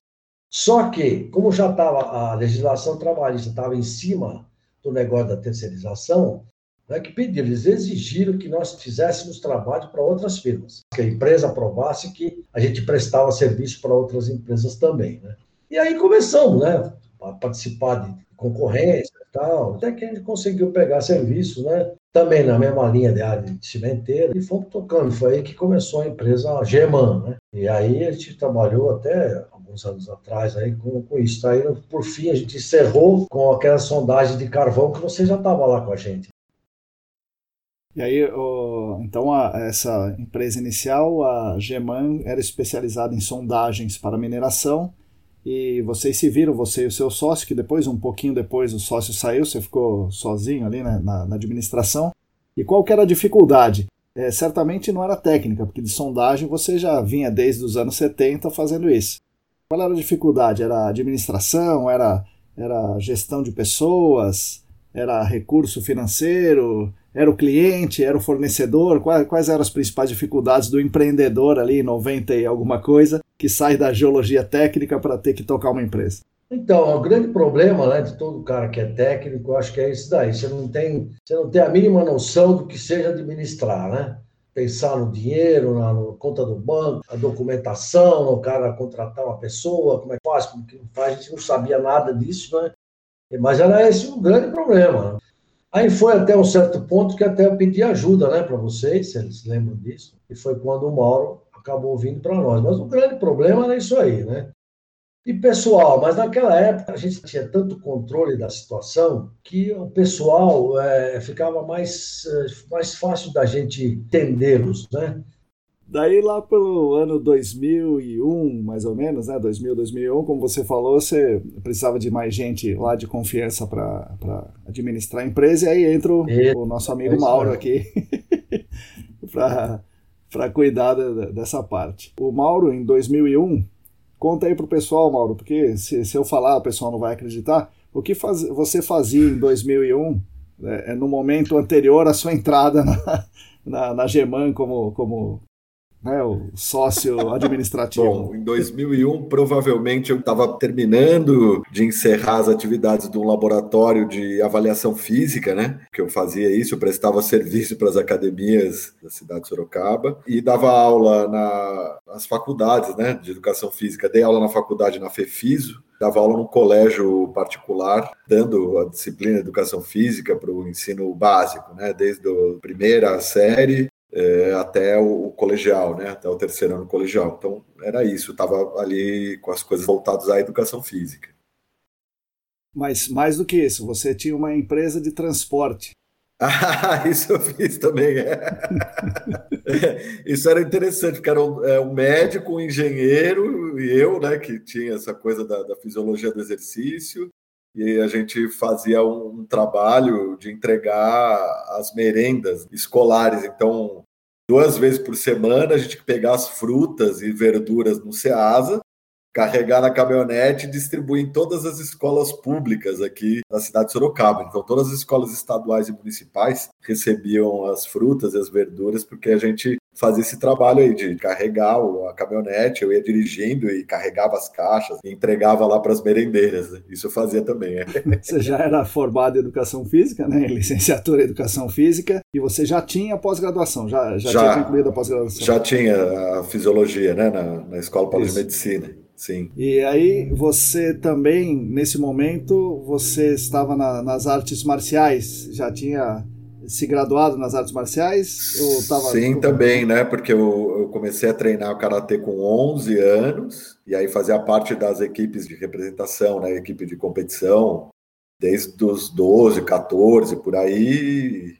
Só que, como já estava a legislação trabalhista estava em cima do negócio da terceirização, né, que pediram, eles exigiram que nós fizéssemos trabalho para outras firmas, que a empresa aprovasse que a gente prestava serviço para outras empresas também. Né? E aí começamos né, a participar de concorrência e tal, até que a gente conseguiu pegar serviço, né, também na mesma linha de área de cimenteira, e fomos tocando. Foi aí que começou a empresa Geman. Né? E aí a gente trabalhou até alguns anos atrás aí com, com isso. Aí, por fim, a gente encerrou com aquela sondagem de carvão que você já estava lá com a gente. E aí, o, então, a, essa empresa inicial, a Geman, era especializada em sondagens para mineração. E vocês se viram, você e o seu sócio, que depois, um pouquinho depois, o sócio saiu, você ficou sozinho ali né, na, na, administração. E qual que era a dificuldade? É, certamente não era técnica, porque de sondagem você já vinha desde os anos 70 fazendo isso. Qual era a dificuldade? Era administração? Era, era gestão de pessoas? Era recurso financeiro? Era o cliente? Era o fornecedor? Quais, quais eram as principais dificuldades do empreendedor ali em 90 e alguma coisa que sai da geologia técnica para ter que tocar uma empresa? Então, o grande problema né, de todo cara que é técnico, eu acho que é isso daí. Você não tem, você não tem a mínima noção do que seja administrar, né? Pensar no dinheiro, na, na conta do banco, a documentação, no cara contratar uma pessoa, como é que faz, como que faz, a gente não sabia nada disso, né? Mas era esse o grande problema. Aí foi até um certo ponto que até eu pedi ajuda né, para vocês, se eles lembram disso, e foi quando o Mauro acabou vindo para nós. Mas o grande problema era isso aí, né? E pessoal, mas naquela época a gente tinha tanto controle da situação que o pessoal é, ficava mais, é, mais fácil da gente entendê-los, né? Daí lá pelo ano 2001, mais ou menos, né, 2000, 2001, como você falou, você precisava de mais gente lá de confiança para administrar a empresa, e aí entra o, o nosso amigo Mauro aqui *laughs* para cuidar de, dessa parte. O Mauro, em 2001, conta aí para o pessoal, Mauro, porque se, se eu falar, o pessoal não vai acreditar. O que faz, você fazia em 2001, né, é, no momento anterior à sua entrada na, na, na Geman como, como né, o sócio *laughs* administrativo. Bom, em 2001, provavelmente eu estava terminando de encerrar as atividades de um laboratório de avaliação física, né? Que eu fazia isso, eu prestava *laughs* serviço para as academias da cidade de Sorocaba e dava aula na, nas faculdades, né? De educação física. Dei aula na faculdade na FEFISO, dava aula num colégio particular, dando a disciplina de educação física para o ensino básico, né? Desde a primeira série é, até o, o, colegial, né? Até o terceiro ano colegial. Então era isso, estava ali com as coisas voltadas à educação física. Mas mais do que isso, você tinha uma empresa de transporte. Ah, *laughs* isso eu fiz também. É. *laughs* isso era interessante, porque era um, é, um, médico, um engenheiro e eu, né, que tinha essa coisa da, da fisiologia do exercício, e a gente fazia um, um, trabalho de entregar as merendas escolares. Então, duas vezes por semana, a gente pegar as frutas e verduras no Ceasa, carregar na caminhonete e distribuir em todas as escolas públicas aqui da cidade de Sorocaba. Então, todas as escolas estaduais e municipais recebiam as frutas e as verduras, porque a gente fazia esse trabalho aí de carregar a caminhonete, eu ia dirigindo e carregava as caixas e entregava lá para as merendeiras. Né? Isso eu fazia também. É. *laughs* Você já era formado em educação física, né? *laughs* Licenciatura em educação física, e você já tinha pós-graduação, já, já, já, tinha concluído a pós-graduação? Já tinha a fisiologia, né? Na, na Escola Paulista de Medicina. Sim. E aí você também, nesse momento, você estava na, nas artes marciais, já tinha se graduado nas artes marciais? Ou tava... Sim, também, né? Porque eu, eu comecei a treinar o karatê com 11 anos e aí fazia parte das equipes de representação, né? Equipe de competição, desde os 12, 14 por aí.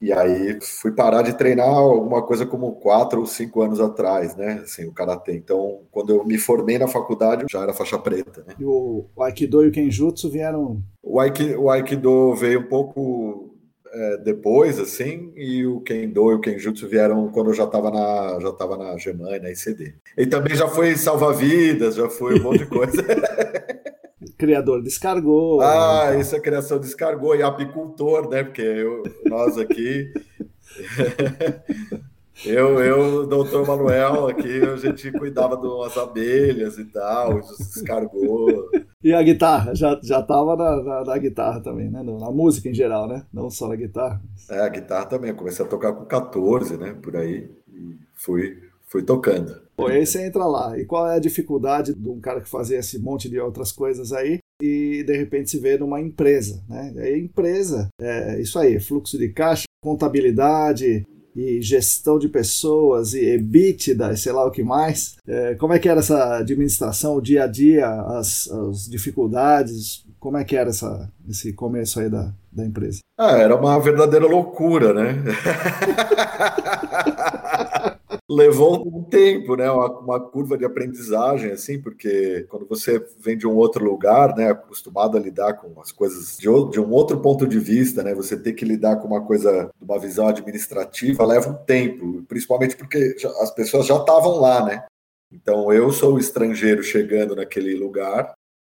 E aí fui parar de treinar alguma coisa como quatro ou cinco anos atrás, né? Assim, o karatê. Então, quando eu me formei na faculdade, já era faixa preta, né? E o, o Aikido e o Kenjutsu vieram. O Aikido, o Aikido veio um pouco é, depois, assim, e o Kendo e o Kenjutsu vieram quando eu já estava na, já tava na Germânia, na ICD. E também já foi salva-vidas, já foi um monte de coisa. *laughs* Criador descargou. Ah, isso é criação descargou, e apicultor, né? Porque eu, nós aqui. *laughs* Eu, eu, doutor Manuel, aqui a gente cuidava de umas abelhas e tal, descargou. E a guitarra, já, já tava na, na, na, guitarra também, né? Na música em geral, né? Não só na guitarra. É, a guitarra também. Eu comecei a tocar com 14, né? Por aí. E fui, fui tocando. Pô, aí você entra lá. E qual é a dificuldade de um cara que fazia esse monte de outras coisas aí e de repente se vê numa empresa, né? E aí empresa, é isso aí, fluxo de caixa, contabilidade, e gestão de pessoas e EBITDA, sei lá o que mais. É, como é que era essa administração, o dia a dia, as, as dificuldades? Como é que era essa, esse começo aí da, da empresa? Ah, era uma verdadeira loucura, né? *laughs* levou um tempo, né? Uma, uma, curva de aprendizagem, assim, porque quando você vem de um outro lugar, né, acostumado a lidar com as coisas de, de um outro ponto de vista, né, você ter que lidar com uma coisa, uma visão administrativa, leva um tempo, principalmente porque as pessoas já estavam lá, né? Então eu sou o estrangeiro chegando naquele lugar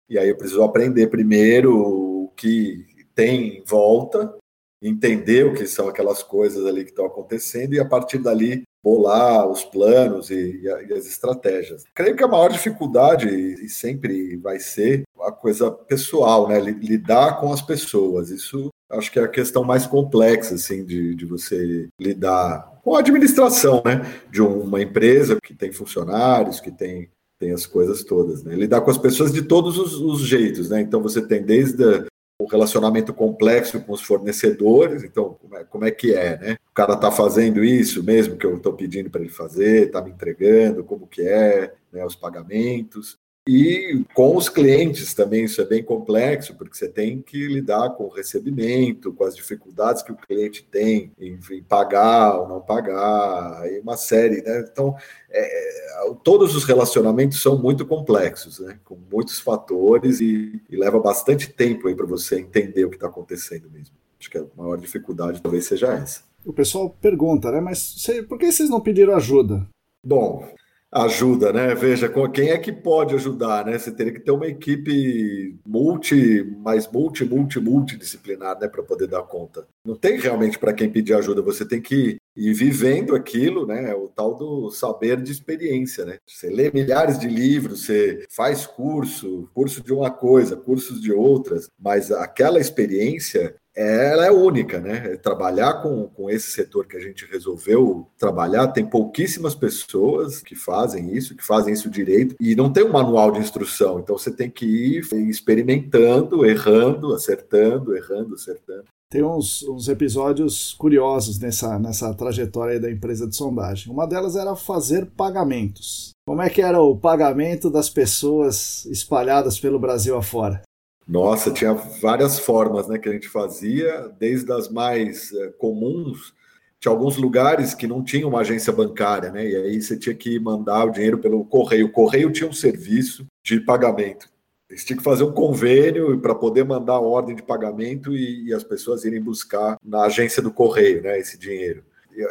e aí eu preciso aprender primeiro o que tem em volta, entender o que são aquelas coisas ali que estão acontecendo e a partir dali bolar os planos e, e, as estratégias. Creio que a maior dificuldade, e sempre vai ser, a coisa pessoal, né? Lidar com as pessoas. Isso acho que é a questão mais complexa, assim, de, de você lidar com a administração, né? De uma empresa que tem funcionários, que tem tem as coisas todas, né? Lidar com as pessoas de todos os, os jeitos, né? Então você tem desde o relacionamento complexo com os fornecedores, então como é, como é que é, né? O cara está fazendo isso mesmo que eu estou pedindo para ele fazer, está me entregando, como que é, né, os pagamentos. E com os clientes também isso é bem complexo, porque você tem que lidar com o recebimento, com as dificuldades que o cliente tem em, em pagar ou não pagar, aí uma série, né? Então, é, todos os relacionamentos são muito complexos, né? Com muitos fatores e, e leva bastante tempo aí para você entender o que está acontecendo mesmo. Acho que a maior dificuldade talvez seja essa. O pessoal pergunta, né? Mas por que vocês não pediram ajuda? Bom, ajuda, né? Veja, quem é que pode ajudar, né? Você teria que ter uma equipe multi, mais multi, multi, multidisciplinar, né, para poder dar conta. Não tem realmente para quem pedir ajuda, você tem que ir vivendo aquilo, né? O tal do saber de experiência, né? Você lê milhares de livros, você faz curso, curso de uma coisa, cursos de outras, mas aquela experiência ela é única, né? Trabalhar com, com esse setor que a gente resolveu trabalhar, tem pouquíssimas pessoas que fazem isso, que fazem isso direito, e não tem um manual de instrução, então você tem que ir experimentando, errando, acertando, errando, acertando. Tem uns, uns episódios curiosos nessa, nessa trajetória da empresa de sondagem. Uma delas era fazer pagamentos. Como é que era o pagamento das pessoas espalhadas pelo Brasil afora? Nossa, tinha várias formas né, que a gente fazia, desde as mais é, comuns. Tinha alguns lugares que não tinham uma agência bancária, né? E aí você tinha que mandar o dinheiro pelo correio. O correio tinha um serviço de pagamento. Eles tinham que fazer um convênio para poder mandar a ordem de pagamento e, e, as pessoas irem buscar na agência do correio, né? Esse dinheiro.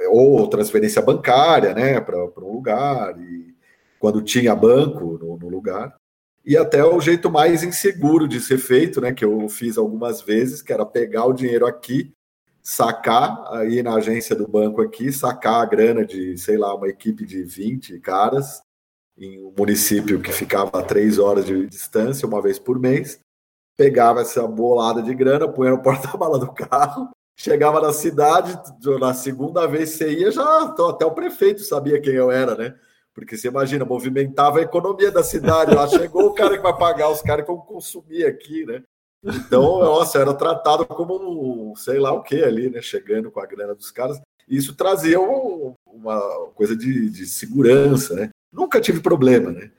Ou transferência bancária, né? Para um lugar. E quando tinha banco no, no lugar e até o jeito mais inseguro de ser feito, né, que eu fiz algumas vezes, que era pegar o dinheiro aqui, sacar aí na agência do banco aqui, sacar a grana de, sei lá, uma equipe de 20 caras em um município que ficava a três horas de distância, uma vez por mês, pegava essa bolada de grana, punha no *laughs* porta-mala do carro, chegava na cidade, na segunda vez você ia, já até o prefeito sabia quem eu era, né? Porque você imagina, movimentava a economia da cidade. Lá chegou o cara que vai pagar os caras que vão consumir aqui, né? Então, nossa, era tratado como sei lá o que ali, né? Chegando com a grana dos caras. Isso trazia um, uma coisa de, de segurança, né? Nunca tive problema, né?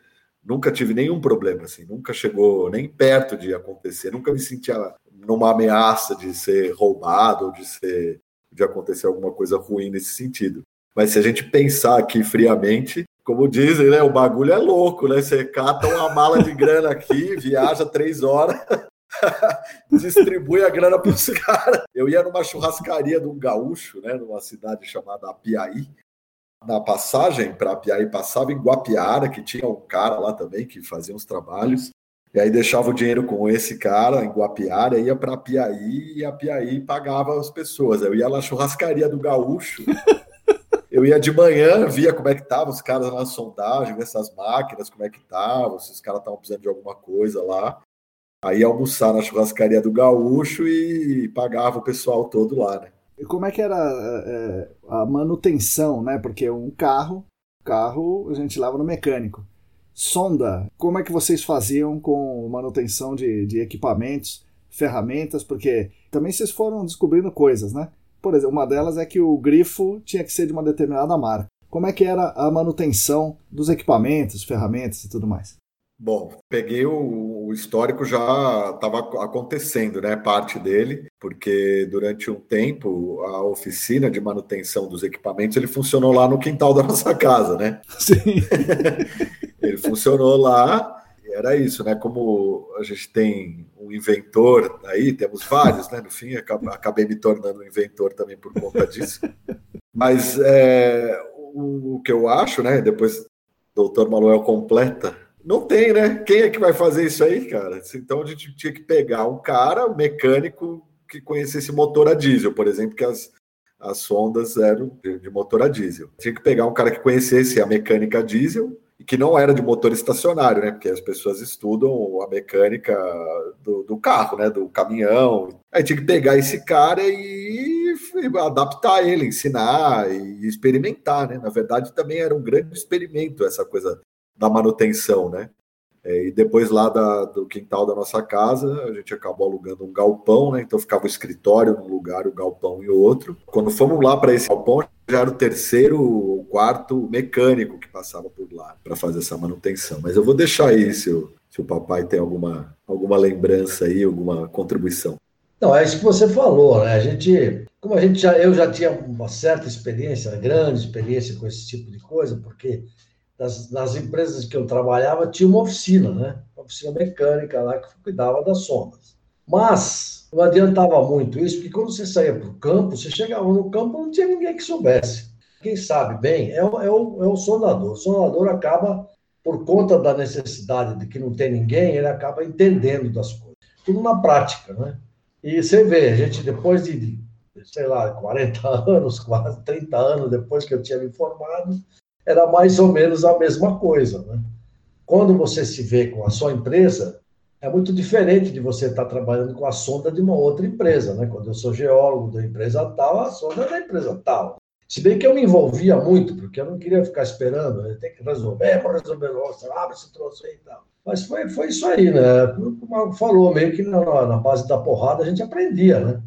Nunca tive nenhum problema, assim. Nunca chegou nem perto de acontecer. Nunca me sentia numa ameaça de ser roubado ou de ser de acontecer alguma coisa ruim nesse sentido. Mas se a gente pensar aqui friamente, como dizem, né? O bagulho é louco, né? Você cata uma mala de grana aqui, *laughs* viaja três horas, *laughs* distribui a grana para os caras. Eu ia numa churrascaria de um gaúcho, né? Numa cidade chamada Apiaí. Na passagem para Apiaí passava em Guapiara, que tinha um cara lá também que fazia uns trabalhos. E aí deixava o dinheiro com esse cara em Guapiara, ia para Apiaí e Apiaí pagava as pessoas. Eu ia na churrascaria do gaúcho. *laughs* Eu ia de manhã, via como é que estavam os caras na sondagem, essas máquinas, como é que estavam, se os caras estavam precisando de alguma coisa lá. Aí almoçar na churrascaria do Gaúcho e pagava o pessoal todo lá, né? E como é que era é, a manutenção, né? Porque um carro, carro a gente lava no mecânico. Sonda, como é que vocês faziam com manutenção de, de equipamentos, ferramentas? Porque também vocês foram descobrindo coisas, né? Por exemplo, uma delas é que o grifo tinha que ser de uma determinada marca. Como é que era a manutenção dos equipamentos, ferramentas e tudo mais? Bom, peguei o, o histórico já estava acontecendo, né? Parte dele, porque durante um tempo a oficina de manutenção dos equipamentos ele funcionou lá no quintal da *laughs* nossa casa, né? Sim. *laughs* ele funcionou lá era isso, né? Como a gente tem um inventor aí, temos vários, né? No fim, acabei me tornando um inventor também por conta disso. Mas é, o, que eu acho, né? Depois o doutor Manuel completa. Não tem, né? Quem é que vai fazer isso aí, cara? Então a gente tinha que pegar um cara, um mecânico que conhecesse motor a diesel, por exemplo, que as, as sondas eram de, de motor a diesel. Tinha que pegar um cara que conhecesse a mecânica diesel e que não era de motor estacionário, né? Porque as pessoas estudam a mecânica do, do carro, né? Do caminhão. Aí tinha que pegar esse cara e, e adaptar ele, ensinar e experimentar, né? Na verdade, também era um grande experimento essa coisa da manutenção, né? É, e depois lá da, do quintal da nossa casa, a gente acabou alugando um galpão, né? Então ficava o escritório num lugar, o galpão em outro. Quando fomos lá para esse galpão, já era o terceiro ou quarto mecânico que passava por lá para fazer essa manutenção. Mas eu vou deixar aí se o, se o papai tem alguma, alguma lembrança aí, alguma contribuição. Não, é isso que você falou, né? A gente, como a gente já, eu já tinha uma certa experiência, grande experiência com esse tipo de coisa, porque nas, nas empresas que eu trabalhava tinha uma oficina, né? Uma oficina mecânica lá que cuidava das sondas. Mas não adiantava muito isso, porque quando você saía para o campo, você chegava no campo não tinha ninguém que soubesse. Quem sabe bem é, é, o, é o sondador. O sondador acaba, por conta da necessidade de que não tem ninguém, ele acaba entendendo das coisas. Tudo na prática, né? E você vê, a gente, depois de, sei lá, 40 *laughs* anos, quase 30 anos depois que eu tinha me formado, era mais ou menos a mesma coisa, né? Quando você se vê com a sua empresa, é muito diferente de você estar trabalhando com a sonda de uma outra empresa, né? Quando eu sou geólogo da empresa tal, a sonda é da empresa tal. Se bem que eu me envolvia muito, porque eu não queria ficar esperando, eu tenho que resolver, vou resolver, nossa, abre esse troço aí e tal. Mas foi, foi isso aí, né? Como o falou, meio que na, na, base da porrada a gente aprendia, né?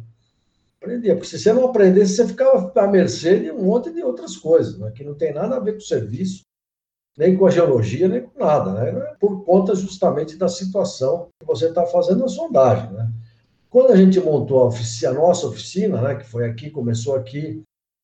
Aprendia, porque se você não aprendesse, você ficava à mercê de um monte de outras coisas, né? Que não tem nada a ver com o serviço, nem com a geologia, nem com nada, né? Por conta justamente da situação que você está fazendo a sondagem, né? Quando a gente montou a, oficina, a nossa oficina, né, que foi aqui, começou aqui,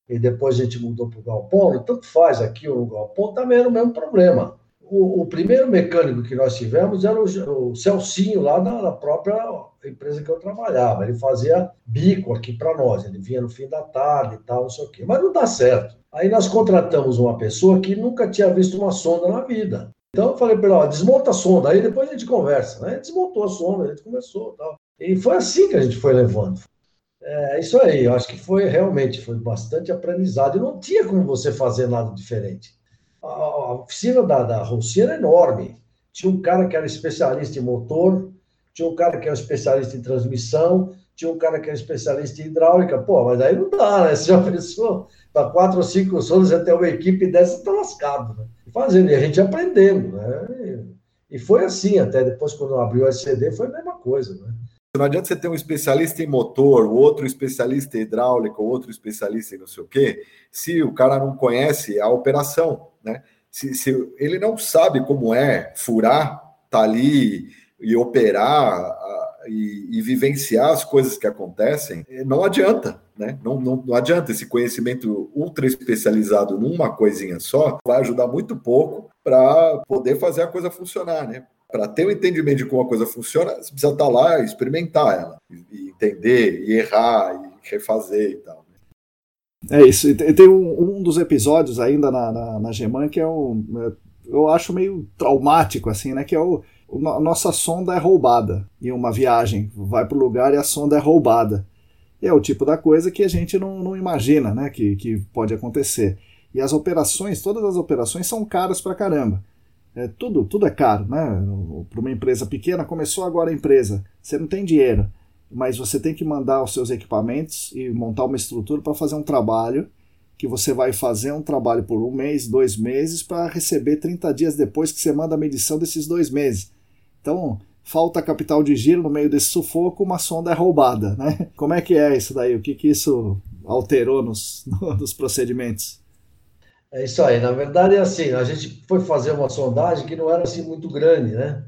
e depois a gente mudou para o Galpão, tanto faz aqui ou no Galpão, também era o mesmo problema. O, o, primeiro mecânico que nós tivemos era o, o Celcinho, lá na, na, própria empresa que eu trabalhava. Ele fazia bico aqui para nós, ele vinha no fim da tarde e tal, não sei o quê. Mas não dá certo. Aí nós contratamos uma pessoa que nunca tinha visto uma sonda na vida. Então eu falei para ele, ó, desmonta a sonda, aí depois a gente conversa. Né? Desmontou a sonda, a gente começou tal. E foi assim que a gente foi levando. É isso aí, eu acho que foi realmente, foi bastante aprendizado. E não tinha como você fazer nada diferente. A, a oficina da, da Rossi era enorme. Tinha um cara que era especialista em motor, tinha um cara que era especialista em transmissão, tinha um cara que era especialista em hidráulica. Pô, mas aí não dá, né? Você já pensou? Para quatro ou cinco você tem uma equipe dessa, tá lascado, né? Fazendo, e a gente aprendendo, né? E foi assim, até depois, quando abriu o SCD, foi a mesma coisa, né? Não adianta você ter um especialista em motor, outro especialista em hidráulica, outro especialista em não sei o quê, se o cara não conhece a operação, né? Se, se ele não sabe como é furar, tá ali e operar, e, e, vivenciar as coisas que acontecem, não adianta, né? Não, não, não adianta esse conhecimento ultra especializado numa coisinha só, vai ajudar muito pouco para poder fazer a coisa funcionar, né? Para ter o um entendimento de como a coisa funciona, você precisa estar tá lá experimentar ela, e entender, e errar, e refazer e tal. É isso. Tem um, um dos episódios ainda na, na, na Geman que é um. É, eu acho meio traumático, assim, né? Que é o a nossa sonda é roubada em uma viagem. Vai para o lugar e a sonda é roubada. É o tipo da coisa que a gente não, não imagina né, que, que pode acontecer. E as operações, todas as operações são caras para caramba. É, tudo, tudo é caro, né? Para uma empresa pequena, começou agora a empresa, você não tem dinheiro, mas você tem que mandar os seus equipamentos e montar uma estrutura para fazer um trabalho que você vai fazer um trabalho por um mês, dois meses, para receber 30 dias depois que você manda a medição desses dois meses. Então, falta capital de giro no meio desse sufoco, uma sonda é roubada, né? Como é que é isso daí? O que, que isso alterou nos, *laughs* nos procedimentos? É isso aí. Na verdade, é assim, a gente foi fazer uma sondagem que não era assim muito grande, né?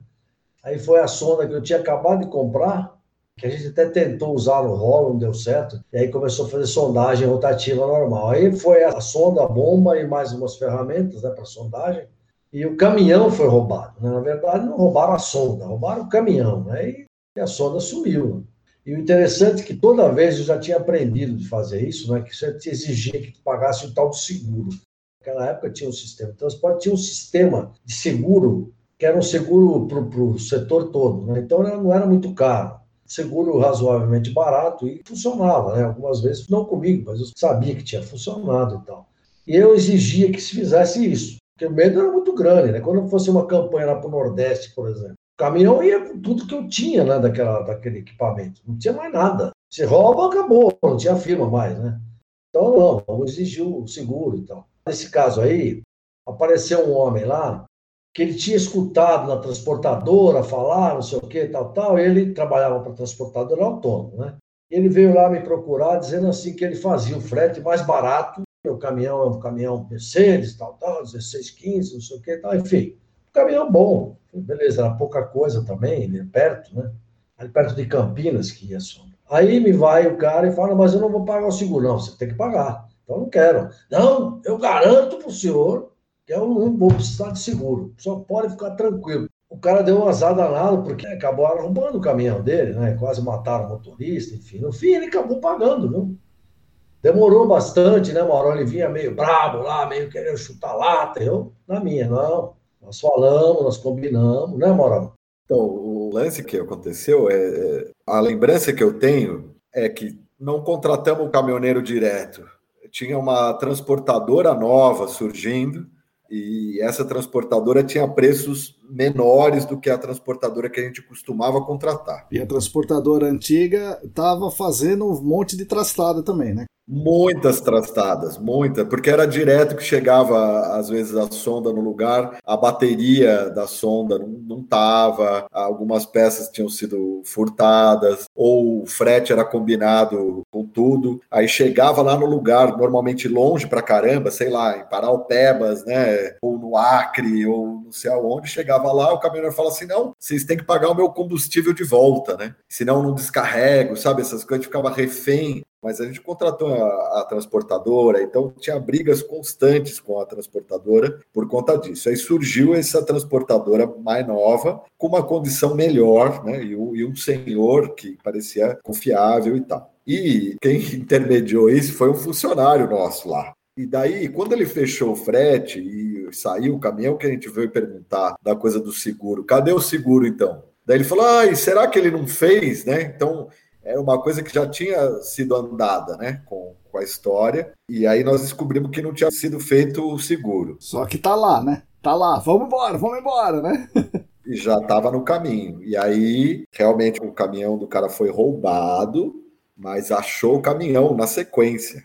Aí foi a sonda que eu tinha acabado de comprar, que a gente até tentou usar no rolo, não deu certo. E aí começou a fazer sondagem rotativa normal. Aí foi a sonda, a bomba e mais umas ferramentas né, para sondagem e o caminhão foi roubado. Né? Na verdade, não roubaram a sonda, roubaram o caminhão, né? e, a sonda sumiu. E o interessante é que toda vez eu já tinha aprendido de fazer isso, né? que você exigia que tu pagasse o tal do seguro. Naquela época tinha um sistema de transporte, tinha um sistema de seguro, que era um seguro para o setor todo. Né? Então não era muito caro. Seguro razoavelmente barato e funcionava, né? Algumas vezes, não comigo, mas eu sabia que tinha funcionado e tal. E eu exigia que se fizesse isso. Porque o medo era muito grande, né? Quando fosse uma campanha lá para o Nordeste, por exemplo, o caminhão ia com tudo que eu tinha, né, daquela, daquele equipamento. Não tinha mais nada. Se rouba, acabou, não tinha firma mais, né? Então, não, vamos exigir o seguro e tal. Nesse caso aí, apareceu um homem lá que ele tinha escutado na transportadora falar, não sei o que, tal, tal, ele trabalhava para transportadora autônomo, né? Ele veio lá me procurar dizendo assim que ele fazia o frete mais barato Meu caminhão é um caminhão Mercedes, tal, tal, 1615, não sei o que, tal, enfim. Um caminhão bom. Beleza, era pouca coisa também, ele é perto, né? Ali perto de Campinas, que ia só. Aí me vai o cara e fala, mas eu não vou pagar o seguro. Não, você tem que pagar. Então não quero. Não, eu garanto para o senhor não vou precisar de seguro. Só pode ficar tranquilo. O cara deu um azar danado, porque acabou roubando o caminhão dele, né? Quase mataram o motorista, enfim. No fim, ele acabou pagando, viu? Demorou bastante, né, Mauro? Ele vinha meio brabo lá, meio querendo chutar lata. Eu, na minha, não. Nós falamos, nós combinamos, né, Mauro? Então, o lance que aconteceu é, é. A lembrança que eu tenho é que não contratamos o caminhoneiro direto. Tinha uma transportadora nova surgindo e essa transportadora tinha preços menores do que a transportadora que a gente costumava contratar. E a transportadora antiga estava fazendo um monte de trastada também, né? Muitas trastadas, muitas, porque era direto que chegava, às vezes, a sonda no lugar, a bateria da sonda não estava, algumas peças tinham sido furtadas, ou o frete era combinado com tudo, aí chegava lá no lugar, normalmente longe pra caramba, sei lá, em Paraupebas, né, ou no Acre, ou não sei aonde, chegava lá, o caminhoneiro fala assim, não, vocês têm que pagar o meu combustível de volta, né, senão eu não descarrego, sabe, essas coisas, ficava refém mas a gente contratou a, a, transportadora, então tinha brigas constantes com a transportadora por conta disso. Aí surgiu essa transportadora mais nova, com uma condição melhor, né? E, e um senhor que parecia confiável e tal. E quem *laughs* intermediou isso foi um funcionário nosso lá. E daí, quando ele fechou o frete e saiu o caminhão, que a gente veio perguntar da coisa do seguro, cadê o seguro então? Daí ele falou: ah, será que ele não fez, né? Então era uma coisa que já tinha sido andada, né, com, com a história, e aí nós descobrimos que não tinha sido feito o seguro. Só que tá lá, né? Tá lá, vamos embora, vamos embora, né? *laughs* e já estava no caminho. E aí, realmente, o caminhão do cara foi roubado, mas achou o caminhão na sequência.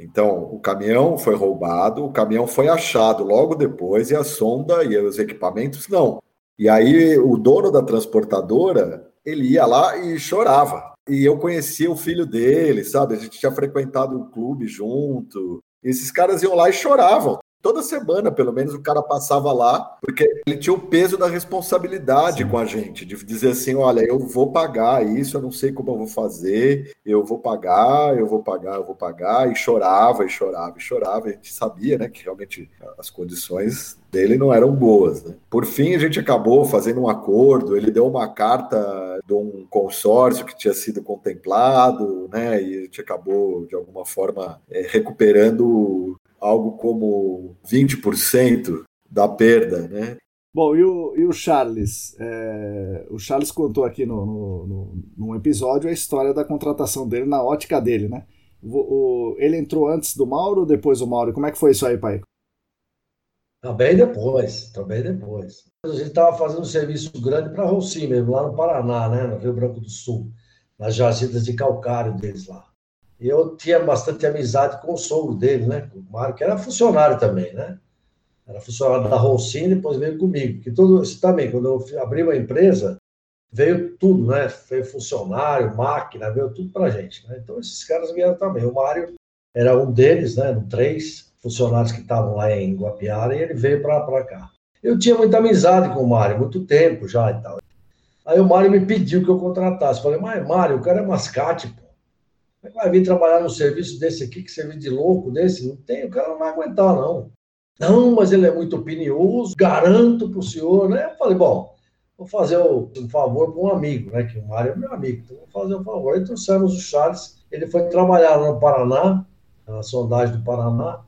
Então, o caminhão foi roubado, o caminhão foi achado logo depois, e a sonda e os equipamentos não. E aí, o dono da transportadora, ele ia lá e chorava e eu conhecia o filho dele, sabe? A gente tinha frequentado o clube junto. E esses caras iam lá e choravam. Toda semana, pelo menos, o cara passava lá, porque ele tinha o peso da responsabilidade Sim. com a gente, de dizer assim: olha, eu vou pagar isso, eu não sei como eu vou fazer, eu vou pagar, eu vou pagar, eu vou pagar, e chorava, e chorava, e chorava. A gente sabia, né, que realmente as condições dele não eram boas. Né? Por fim, a gente acabou fazendo um acordo, ele deu uma carta de um consórcio que tinha sido contemplado, né, e a gente acabou, de alguma forma, é, recuperando algo como 20% da perda, né? Bom, e o, e o Charles? É, o Charles contou aqui no, no, no, num episódio a história da contratação dele na ótica dele, né? O, o, ele entrou antes do Mauro ou depois do Mauro? Como é que foi isso aí, pai? Também depois, também depois. A gente estava fazendo um serviço grande para a Rossi mesmo, lá no Paraná, né? no Rio Branco do Sul, nas jazidas de calcário deles lá eu tinha bastante amizade com o sogro dele, né? Com o Mário, que era funcionário também, né? Era funcionário da Roncini, depois veio comigo. Que tudo isso também, quando eu abri uma empresa, veio tudo, né? Veio funcionário, máquina, veio tudo pra gente, né? Então esses caras vieram também. O Mário era um deles, né? Três funcionários que estavam lá em Guapiara e ele veio para cá. Eu tinha muita amizade com o Mário, muito tempo já e tal. Aí o Mário me pediu que eu contratasse. Falei, mas Mário, o cara é mascate, pô. É vai vir trabalhar num serviço desse aqui, que serviço de louco desse? Não tem, o cara não vai aguentar, não. Não, mas ele é muito opinioso, garanto para o senhor, né? Eu falei, bom, vou fazer um favor para um amigo, né? Que o Mário é meu amigo, então vou fazer um favor. Aí trouxemos o Charles, ele foi trabalhar no Paraná, na sondagem do Paraná,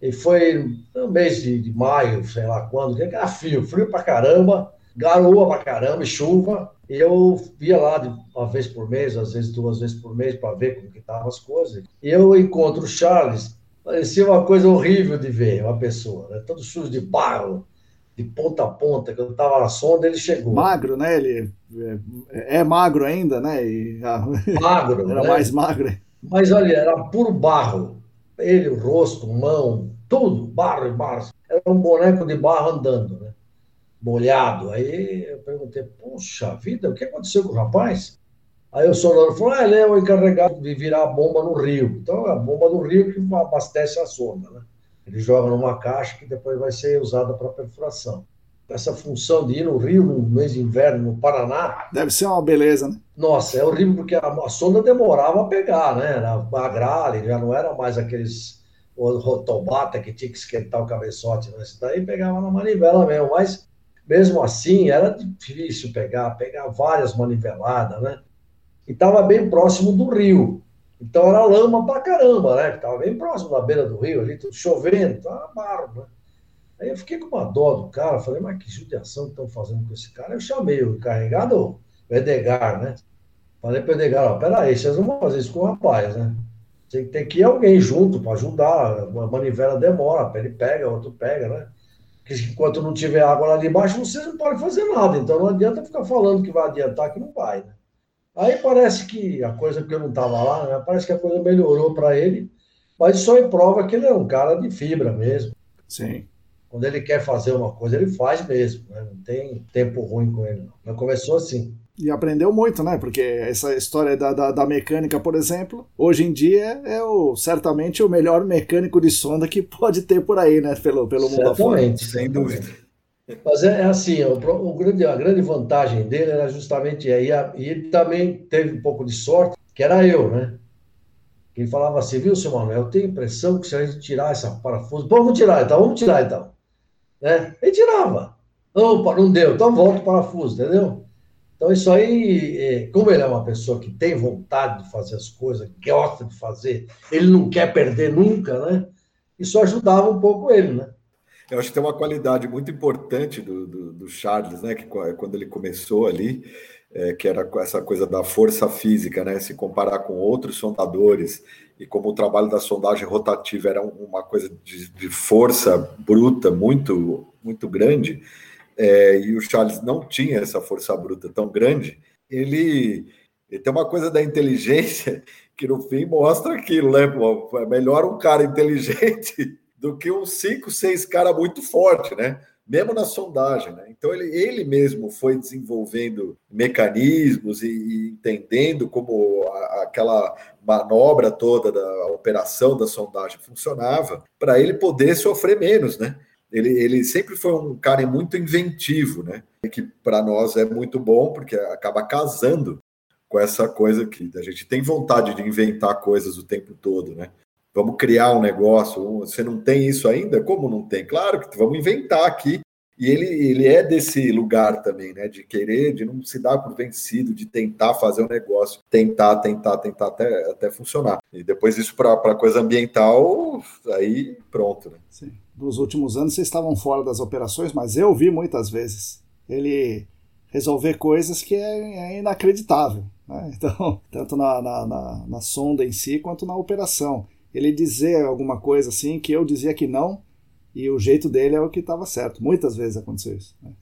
e foi no mês de, de maio, sei lá quando, que era frio, frio pra caramba, garoa pra caramba, chuva, eu ia lá de uma vez por mês, às vezes duas vezes por mês, para ver como que estavam as coisas. E eu encontro o Charles, parecia uma coisa horrível de ver, uma pessoa, né? todo sujo de barro, de ponta a ponta, que eu estava na sonda, ele chegou. Magro, né? Ele é, é magro ainda, né? E, magro. *laughs* era né? mais magro. Mas olha, era puro barro. Ele, o rosto, mão, tudo, barro e barro. Era um boneco de barro andando, né? Molhado. Aí eu perguntei, puxa vida, o que aconteceu com o rapaz? Aí o soldado falou: ah, ele é o encarregado de virar a bomba no rio. Então, é a bomba no rio que abastece a sonda, né? Ele joga numa caixa que depois vai ser usada para perfuração. Essa função de ir no rio no mês de inverno, no Paraná. Deve ser uma beleza, né? Nossa, é horrível porque a, a sonda demorava a pegar, né? Era gralha, já não era mais aqueles rotobata que tinha que esquentar o cabeçote. Né? Isso daí pegava na manivela mesmo. Mas mesmo assim, era difícil pegar, pegar várias maniveladas, né? E estava bem próximo do rio. Então era lama pra caramba, né? Estava bem próximo da beira do rio ali, tudo chovendo, tava barro, né? Aí eu fiquei com uma dó do cara, falei, mas que judiação que estão fazendo com esse cara? Eu chamei o encarregado, o Edgar, né? Falei para Edgar, ó, peraí, vocês não vão fazer isso com o rapaz, né? Tem, tem que ir alguém junto para ajudar, a manivela demora, ele pega, outro pega, né? Porque enquanto não tiver água lá de baixo, vocês não podem fazer nada, então não adianta ficar falando que vai adiantar, que não vai, né? Aí parece que a coisa, porque eu não estava lá, né? parece que a coisa melhorou para ele, mas só em prova que ele é um cara de fibra mesmo. Sim. Quando ele quer fazer uma coisa, ele faz mesmo, né? não tem tempo ruim com ele. Não. Mas começou assim. E aprendeu muito, né? Porque essa história da, da, da mecânica, por exemplo, hoje em dia é o, certamente o melhor mecânico de sonda que *laughs* pode ter por aí, né? Pelo, pelo mundo afora. Sem dúvida. Mas é, é assim, o, o, grande, a grande vantagem dele era justamente aí, e ele também teve um pouco de sorte, que era eu, né? Ele falava assim, viu, seu Manuel, eu tenho a impressão que se a gente tirar essa parafuso, vamos tirar então, vamos tirar então. Né? Ele tirava. Opa, não deu, então volta o parafuso, entendeu? Então isso aí, é, como ele é uma pessoa que tem vontade de fazer as coisas, gosta de fazer, ele não quer perder nunca, né? Isso ajudava um pouco ele, né? Eu acho que tem uma qualidade muito importante do, do, do Charles, né? Que quando ele começou ali, é, que era essa coisa da força física, né? Se comparar com outros sondadores e como o trabalho da sondagem rotativa era uma coisa de, de força bruta muito muito grande, é, e o Charles não tinha essa força bruta tão grande, ele, ele tem uma coisa da inteligência que no fim mostra aquilo, né? É melhor um cara inteligente *laughs* do que uns cinco, seis cara muito forte, né? Mesmo na sondagem, né? Então ele, ele mesmo foi desenvolvendo mecanismos e, e entendendo como a, aquela manobra toda da operação da sondagem funcionava, para ele poder sofrer menos, né? Ele, ele sempre foi um cara muito inventivo, né? Que para nós é muito bom porque acaba casando com essa coisa que a gente tem vontade de inventar coisas o tempo todo, né? vamos criar um negócio. Você não tem isso ainda? Como não tem? Claro que vamos inventar aqui. E ele, ele é desse lugar também, né? De querer, de não se dar por vencido, de tentar fazer um negócio, tentar, tentar, tentar até, até funcionar. E depois isso para coisa ambiental, aí pronto, né? Sim. Nos últimos anos vocês estavam fora das operações, mas eu vi muitas vezes ele resolver coisas que é, é inacreditável. Né? *laughs* Então, tanto na, na, na, na sonda em si quanto na operação ele dizer alguma coisa assim que eu dizia que não e o jeito dele é o que estava certo. Muitas vezes aconteceu isso. Né?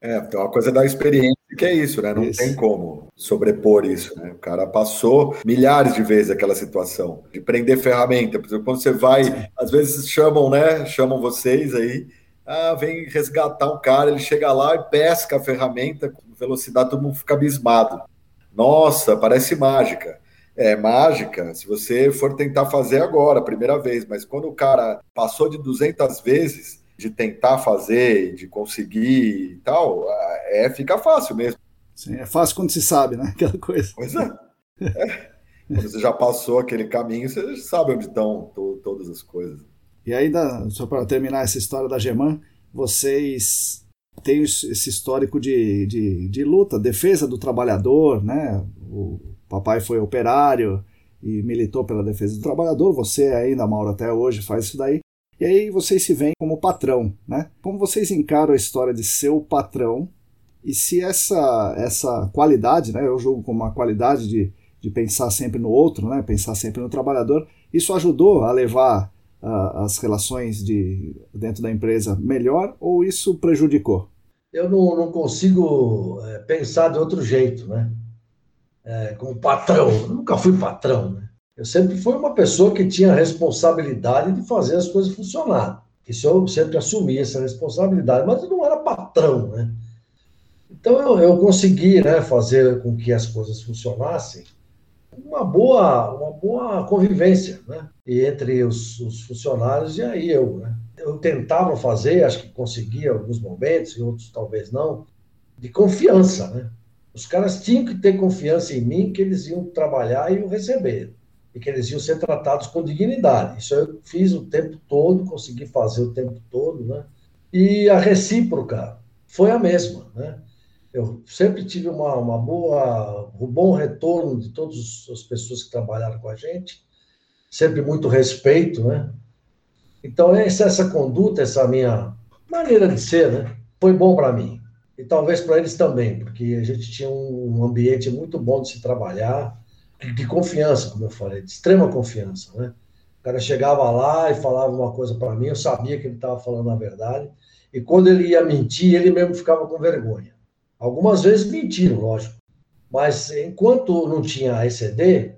É, então a coisa da experiência que é isso, né? Não isso. tem como sobrepor isso, né? O cara passou milhares de vezes aquela situação de prender ferramenta. Por exemplo, quando você vai, às vezes chamam, né? Chamam vocês aí, ah, vem resgatar um cara, ele chega lá e pesca a ferramenta com velocidade, todo mundo fica abismado. Nossa, parece mágica é, mágica se você for tentar fazer agora, primeira vez, mas quando o cara passou de 200 vezes de tentar fazer, de conseguir e tal, é, fica fácil mesmo. Sim, é fácil quando se sabe, né? *laughs* Aquela coisa. Pois é. é. Quando você já passou aquele caminho, você sabe onde estão to todas as coisas. E ainda, só para terminar essa história da Geman, vocês têm esse histórico de, de, de luta, defesa do trabalhador, né? O, Papai foi operário e militou pela defesa do trabalhador, você ainda, Mauro, até hoje faz isso daí. E aí vocês se veem como patrão, né? Como vocês encaram a história de ser o patrão e se essa, essa qualidade, né? Eu julgo como uma qualidade de, de pensar sempre no outro, né? Pensar sempre no trabalhador, isso ajudou a levar uh, as relações de, dentro da empresa melhor ou isso prejudicou? Eu não, não consigo é, pensar de outro jeito, né? é, como patrão. Eu nunca fui patrão. Né? Eu sempre fui uma pessoa que tinha a responsabilidade de fazer as coisas funcionar. Isso eu sempre assumi essa responsabilidade, mas eu não era patrão, né? Então eu, eu consegui né, fazer com que as coisas funcionassem uma boa, uma boa convivência né, entre os, os funcionários e aí eu. Né. Eu tentava fazer, acho que conseguia alguns momentos, e outros talvez não, de confiança. Né? Os caras tinham que ter confiança em mim que eles iam trabalhar e iam receber, e que eles iam ser tratados com dignidade. Isso eu fiz o tempo todo, consegui fazer o tempo todo, né? E a recíproca foi a mesma, né? Eu sempre tive uma, uma boa, um bom retorno de todas as pessoas que trabalharam com a gente, sempre muito respeito, né? Então, essa, essa conduta, essa minha maneira de ser, né? Foi bom para mim. E talvez para eles também, porque a gente tinha um ambiente muito bom de se trabalhar, de confiança, como eu falei, de extrema confiança, né? O cara chegava lá e falava uma coisa para mim, eu sabia que ele estava falando a verdade, e quando ele ia mentir, ele mesmo ficava com vergonha. Algumas vezes mentiram, lógico. Mas enquanto não tinha ECD,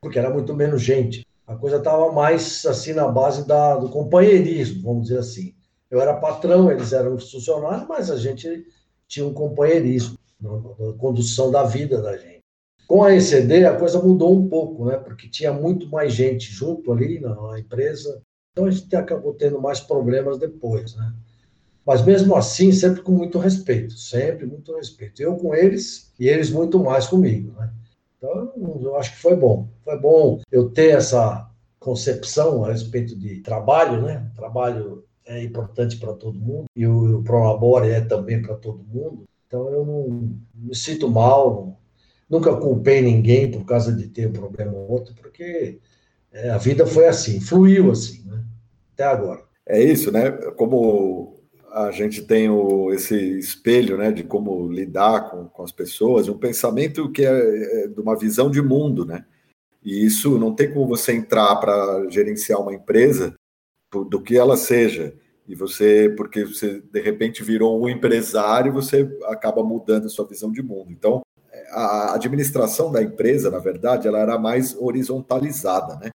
porque era muito menos gente, a coisa estava mais assim na base da, do companheirismo, vamos dizer assim. Eu era patrão, eles eram funcionários, mas a gente tinha um companheirismo na, condução da vida da gente. Com a ECD, a coisa mudou um pouco, né? Porque tinha muito mais gente junto ali na, na empresa, então a gente acabou tendo mais problemas depois, né? Mas mesmo assim, sempre com muito respeito, sempre muito respeito. Eu com eles e eles muito mais comigo, né? Então, eu acho que foi bom. Foi bom eu ter essa concepção a respeito de trabalho, né? Trabalho é importante para todo mundo e o, o Prolabore é também para todo mundo. Então, eu não me sinto mal, nunca culpei ninguém por causa de ter um problema ou outro, porque é, a vida foi assim, fluiu assim, né? Até agora. É isso, né? Como a gente tem o, esse espelho né, de como lidar com, com as pessoas, um pensamento que é, é, de uma visão de mundo, né? E isso não tem como você entrar para gerenciar uma empresa do que ela seja. E você, porque você de repente virou um empresário, você acaba mudando a sua visão de mundo. Então, a administração da empresa, na verdade, ela era mais horizontalizada, né?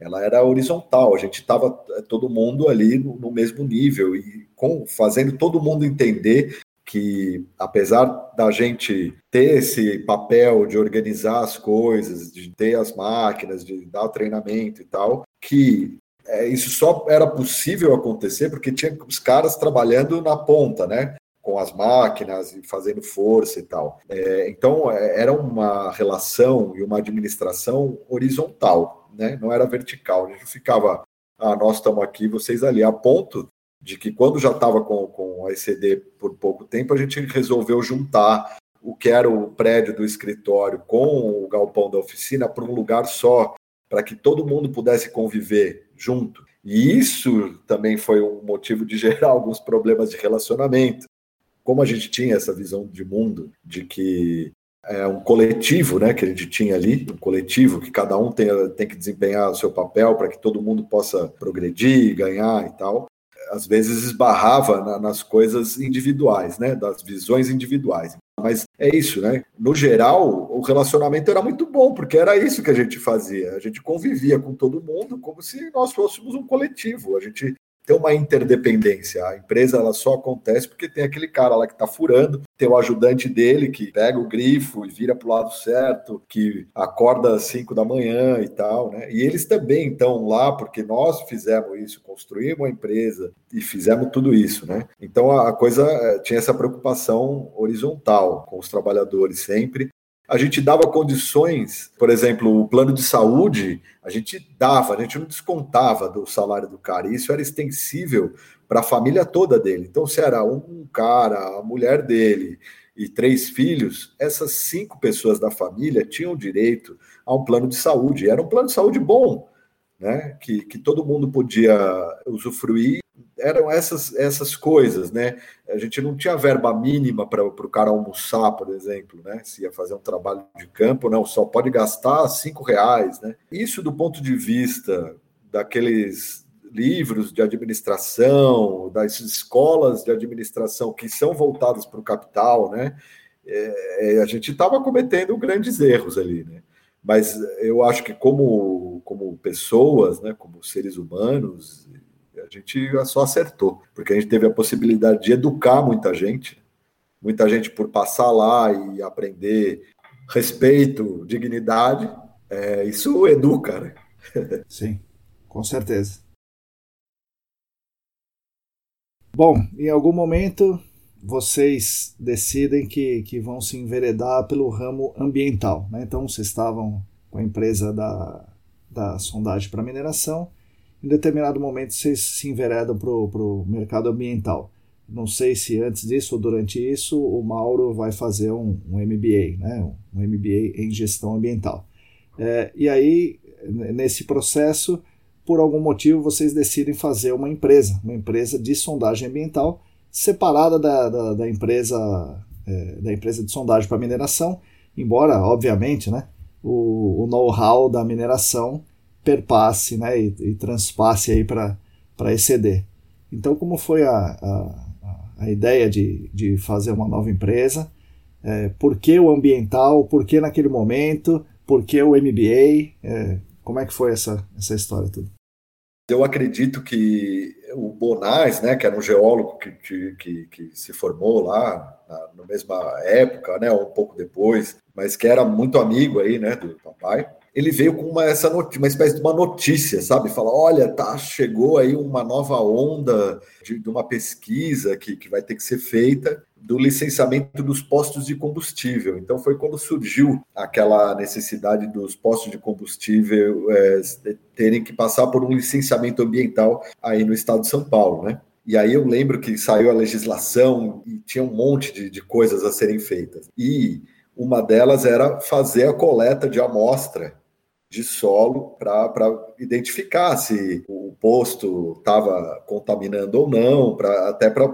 Ela era horizontal, a gente estava eh, todo mundo ali no, no, mesmo nível e com, fazendo todo mundo entender que, apesar da gente ter esse papel de organizar as coisas, de ter as máquinas, de dar o treinamento e tal, que é, isso só era possível acontecer porque tinha os caras trabalhando na ponta, né? com as máquinas e fazendo força e tal. É, então, era uma relação e uma administração horizontal né? Não era vertical. A gente ficava, ah, nós estamos aqui, vocês ali, a ponto de que quando já estava com, com a ECD por pouco tempo, a gente resolveu juntar o que era o prédio do escritório com o galpão da oficina para um lugar só, para que todo mundo pudesse conviver junto. E isso também foi um motivo de *laughs* gerar alguns problemas de relacionamento. Como a gente tinha essa visão de mundo, de que é, um coletivo né, que a gente tinha ali, um coletivo que cada um tem, tem que desempenhar o seu papel para que todo mundo possa progredir, ganhar e tal. Às vezes esbarrava na, nas coisas individuais, né, das visões individuais. Mas é isso, né? No geral, o relacionamento era muito bom, porque era isso que a gente fazia. A gente convivia com todo mundo como se nós fôssemos um coletivo. A gente tem uma interdependência. A empresa ela só acontece porque tem aquele cara lá que está furando, tem o ajudante dele que pega o grifo e vira para o lado certo, que acorda às 5 da manhã e tal, né? E eles também estão lá porque nós fizemos isso, construímos a empresa e fizemos tudo isso, né? Então a coisa eh, tinha essa preocupação horizontal com os trabalhadores sempre a gente dava condições, por exemplo, o plano de saúde, a gente dava, a gente não descontava do salário do cara, e isso era extensível para a família toda dele. Então, se era um cara, a mulher dele e três filhos, essas cinco pessoas da família tinham direito a um plano de saúde. Era um plano de saúde bom, né? que, que todo mundo podia usufruir eram essas, essas coisas, né? A gente não tinha verba mínima para o cara almoçar, por exemplo, né? Se ia fazer um trabalho de campo, não, só pode gastar cinco reais, né? Isso do ponto de vista daqueles livros de administração, das escolas de administração que são voltadas para o capital, né? É, é a gente estava cometendo grandes erros ali, né? Mas eu acho que como, como pessoas, né, como seres humanos, a gente só acertou, porque a gente teve a possibilidade de educar muita gente. muita gente por passar lá e aprender respeito, dignidade, é, isso educa, né? *laughs* Sim, com certeza. Bom, em algum momento vocês decidem que, que vão se enveredar pelo ramo ambiental. Né? Então, vocês estavam com a empresa da, da sondagem para mineração, em determinado momento vocês se enveredam para o mercado ambiental. Não sei se antes disso ou durante isso o Mauro vai fazer um, um MBA, né? um MBA em gestão ambiental. É, e aí, nesse processo, por algum motivo, vocês decidem fazer uma empresa, uma empresa de sondagem ambiental, separada da, da, da empresa é, da empresa de sondagem para mineração, embora, obviamente, né, o, o know-how da mineração perpasse né, e, e transpasse aí para ECD. Então, como foi a, a, a ideia de, de fazer uma nova empresa? É, por que o ambiental? Por que naquele momento? Por que o MBA? É, como é que foi essa, essa história tudo? Eu acredito que o Bonais, né, que era um geólogo que, que, que se formou lá na, na mesma época, né, ou um pouco depois, mas que era muito amigo aí, né, do papai, ele veio com uma, essa uma espécie de uma notícia, sabe? Fala, olha, tá, chegou aí uma nova onda de, de uma pesquisa que, que vai ter que ser feita do licenciamento dos postos de combustível. Então foi quando surgiu aquela necessidade dos postos de combustível é, terem que passar por um licenciamento ambiental aí no estado de São Paulo, né? E aí eu lembro que saiu a legislação e tinha um monte de, de coisas a serem feitas. E uma delas era fazer a coleta de amostra de solo para identificar se o posto estava contaminando ou não, pra, até para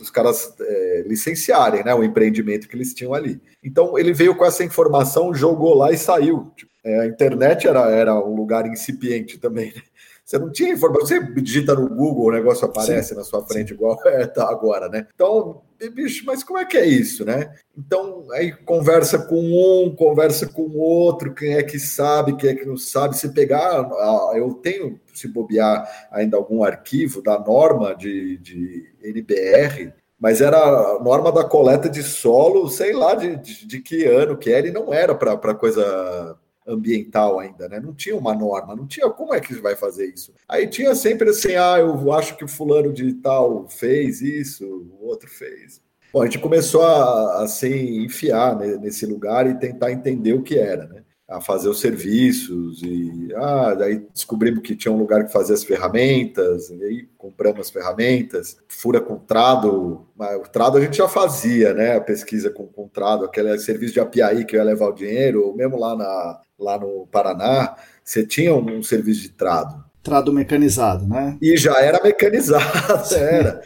os caras é, licenciarem né, o empreendimento que eles tinham ali. Então ele veio com essa informação, jogou lá e saiu. Tipo, é, a internet era, era um lugar incipiente também. Né? Você não tinha informação. Você digita no Google, o negócio aparece Sim. na sua frente, Sim. igual *laughs* é, tá agora, né? Então, bicho, mas como é que é isso, né? Então, aí conversa com um, conversa com o outro, quem é que sabe, quem é que não sabe. Se pegar, eu tenho, se bobear ainda algum arquivo da norma de, de NBR, mas era a norma da coleta de solo, sei lá de, de, de que ano que era, e não era para coisa ambiental ainda, né? Não tinha uma norma, não tinha como é que vai fazer isso. Aí tinha sempre assim, ah, eu acho que o fulano de tal fez isso, o outro fez. Bom, a gente começou a assim enfiar nesse lugar e tentar entender o que era, né? A fazer os serviços e ah, daí descobrimos que tinha um lugar que fazia as ferramentas, e aí compramos as ferramentas, fura com trado, o trado a gente já fazia, né? A pesquisa com, com trado, aquele serviço de API que ia levar o dinheiro, mesmo lá na, lá no Paraná, você tinha um, um serviço de trado. Trado mecanizado, né? E já era mecanizado, era.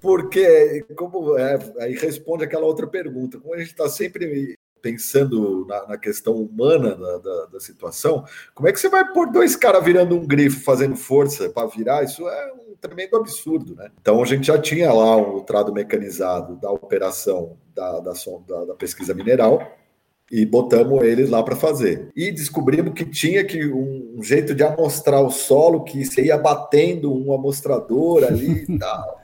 Porque, como é, aí responde aquela outra pergunta, como a gente está sempre pensando na, na questão humana da, da, da, situação, como é que você vai pôr dois caras virando um grifo, fazendo força para virar? Isso é um tremendo absurdo, né? Então a gente já tinha lá o trado mecanizado da operação da, da, da pesquisa mineral, e botamos eles lá para fazer. E descobrimos que tinha que um, um, jeito de amostrar o solo, que você ia batendo um amostrador ali e *laughs* tal.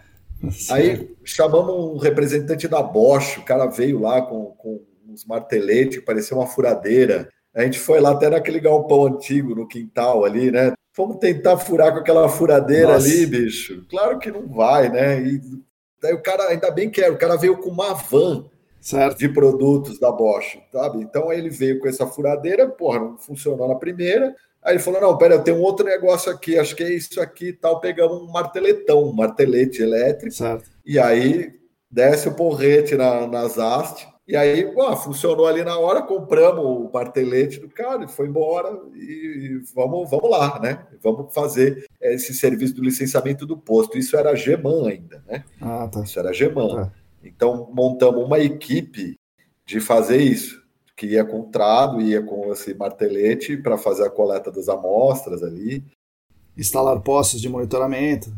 Aí chamamos um representante da Bosch, o cara veio lá com, com uns marteletes, parecia uma furadeira. A gente foi lá até naquele galpão antigo, no quintal ali, né? Vamos tentar furar com aquela furadeira Nossa. ali, bicho. Claro que não vai, né? E daí o cara, ainda bem que era, o cara veio com uma van certo. de produtos da Bosch, sabe? Então ele veio com essa furadeira, porra, não funcionou na primeira. Aí ele falou: não, pera, eu tenho um outro negócio aqui, acho que é isso aqui e tal. Pegamos um marteletão, um martelete elétrico. Certo. E aí desce o porrete na, nas hastes. E aí, pô, funcionou ali na hora, compramos o martelete do cara e foi embora. E vamos, vamos lá, né? Vamos fazer esse serviço do licenciamento do posto. Isso era Geman ainda, né? Ah, tá. Isso era Geman. Tá. Então, montamos uma equipe de fazer isso, que ia com trado, ia com esse martelete para fazer a coleta das amostras ali. Instalar postos de monitoramento.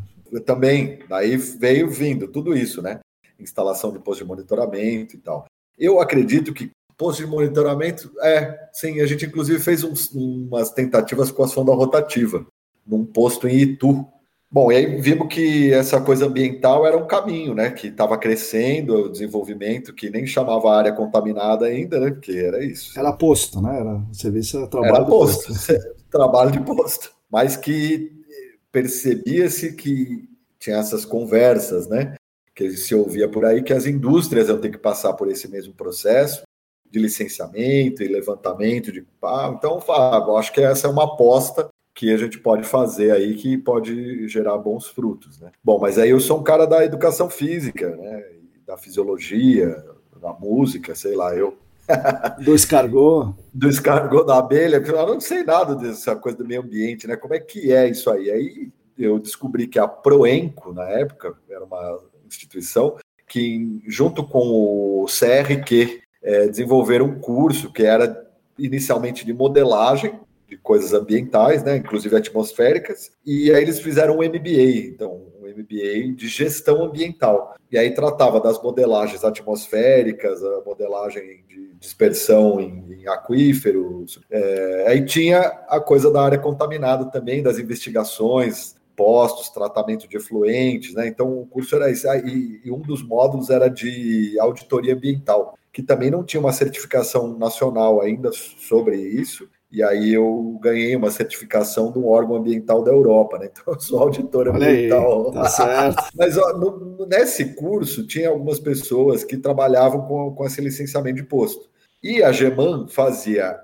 Também, daí veio vindo tudo isso, né? Instalação de postos de monitoramento e tal. Eu acredito que posto de monitoramento, é, sim, a gente inclusive fez uns, umas tentativas com a sonda rotativa, num posto em Itu, Bom, e aí vimos que essa coisa ambiental era um caminho, né? Que estava crescendo, o desenvolvimento, que nem chamava área contaminada ainda, né? Porque era isso. Era posto, né? Era serviço trabalho era posto, posto. *laughs* trabalho de posto. Mas que percebia-se que tinha essas conversas, né? Que se ouvia por aí que as indústrias iam ter que passar por esse mesmo processo de licenciamento e levantamento de. Ah, então, Fábio, acho que essa é uma aposta que a gente pode fazer aí que pode gerar bons frutos, né? Bom, mas aí eu sou um cara da educação física, né? Da fisiologia, da música, sei lá, eu. *laughs* Do escargot. Do escargot da abelha, eu não sei nada dessa coisa do meio ambiente, né? Como é que é isso aí? Aí eu descobri que a Proenco, na época, era uma instituição que, junto com o CRQ, é, desenvolveram um curso que era inicialmente de modelagem de coisas ambientais, né, inclusive atmosféricas, e aí eles fizeram um MBA, então um MBA de gestão ambiental. E aí tratava das modelagens atmosféricas, a modelagem de dispersão em, em aquíferos, é, aí tinha a coisa da área contaminada também, das investigações, postos, tratamento de efluentes, né? Então o curso era esse, e, e um dos módulos era de auditoria ambiental, que também não tinha uma certificação nacional ainda sobre isso, e aí eu ganhei uma certificação de um órgão ambiental da Europa, né? *laughs* Então eu sou auditor ambiental. Aí, tá certo. *laughs* Mas ó, no, nesse curso tinha algumas pessoas que trabalhavam com, com esse licenciamento de posto. E a Geman fazia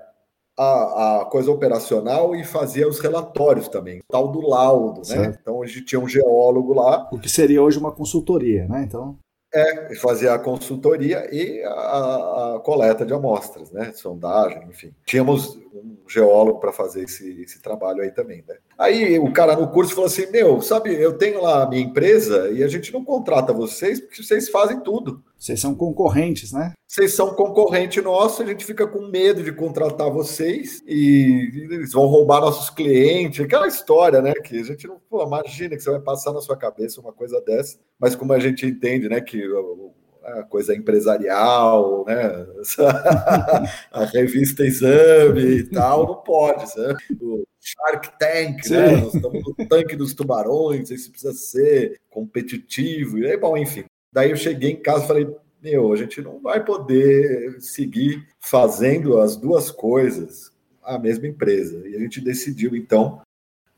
a, a, coisa operacional e fazia os relatórios também, tal do laudo, né? Certo. Então a gente tinha um geólogo lá. O que seria hoje uma consultoria, né? Então. É, fazia a consultoria e a, a, coleta de amostras, né? Sondagem, enfim. Tínhamos um geólogo para fazer esse, esse trabalho aí também, né? Aí o cara no curso falou assim: Meu, sabe, eu tenho lá a minha empresa e a gente não contrata vocês porque vocês fazem tudo. Vocês são concorrentes, né? Vocês são concorrente nosso, a gente fica com medo de contratar vocês e eles vão roubar nossos clientes. Aquela história, né? Que a gente não. Pô, imagina que você vai passar na sua cabeça uma coisa dessa, mas como a gente entende, né? Que a coisa empresarial, né? *laughs* a revista Exame e tal, não pode. Sabe? Shark Tank, né? Nós estamos no tanque dos tubarões, isso precisa ser competitivo. E aí, bom, enfim. Daí eu cheguei em casa e falei, meu, a gente não vai poder seguir fazendo as duas coisas a mesma empresa. E a gente decidiu, então,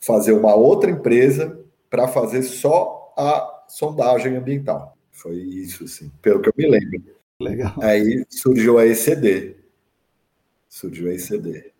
fazer uma outra empresa para fazer só a sondagem ambiental. Foi isso, assim, pelo que eu me lembro. Legal. Aí surgiu a ECD. Surgiu a ECD.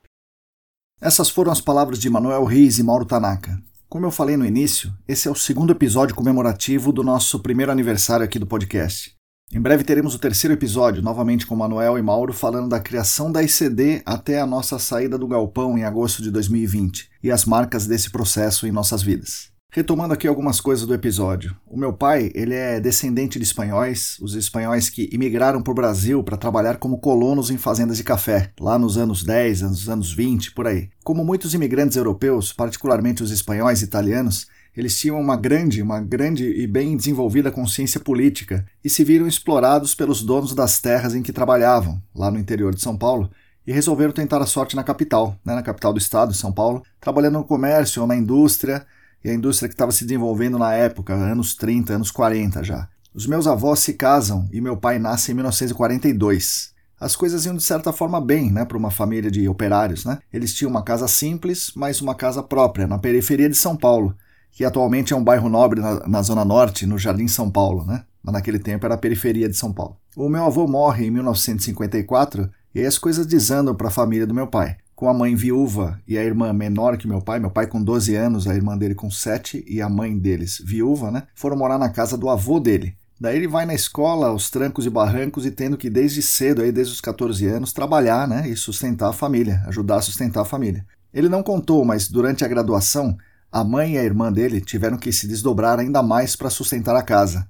Essas foram as palavras de Manuel Reis e Mauro Tanaka. Como eu falei no início, esse é o segundo episódio comemorativo do nosso primeiro aniversário aqui do podcast. Em breve teremos o terceiro episódio, novamente com Manuel e Mauro, falando da criação da ICD até a nossa saída do galpão em agosto de 2020 e as marcas desse processo em nossas vidas. Retomando aqui algumas coisas do episódio. O meu pai, ele é descendente de espanhóis, os espanhóis que imigraram para o Brasil para trabalhar como colonos em fazendas de café, lá nos anos 10, nos anos 20, por aí. Como muitos imigrantes europeus, particularmente os espanhóis e italianos, eles tinham uma grande, uma grande e bem desenvolvida consciência política e se viram explorados pelos donos das terras em que trabalhavam, lá no interior de São Paulo, e resolveram tentar a sorte na capital, né, na capital do estado, São Paulo, trabalhando no comércio ou na indústria, e a indústria que estava se desenvolvendo na época, anos 30, anos 40 já. Os meus avós se casam e meu pai nasce em 1942. As coisas iam de certa forma bem, né, para uma família de operários, né? Eles tinham uma casa simples, mas uma casa própria na periferia de São Paulo, que atualmente é um bairro nobre na, na zona norte, no Jardim São Paulo, né? Mas naquele tempo era a periferia de São Paulo. O meu avô morre em 1954 e as coisas desandam para a família do meu pai com a mãe viúva e a irmã menor que meu pai, meu pai com 12 anos, a irmã dele com 7 e a mãe deles viúva, né? Foram morar na casa do avô dele. Daí ele vai na escola, aos trancos e barrancos e tendo que desde cedo, aí desde os 14 anos, trabalhar, né, e sustentar a família, ajudar a sustentar a família. Ele não contou, mas durante a graduação, a mãe e a irmã dele tiveram que se desdobrar ainda mais para sustentar a casa.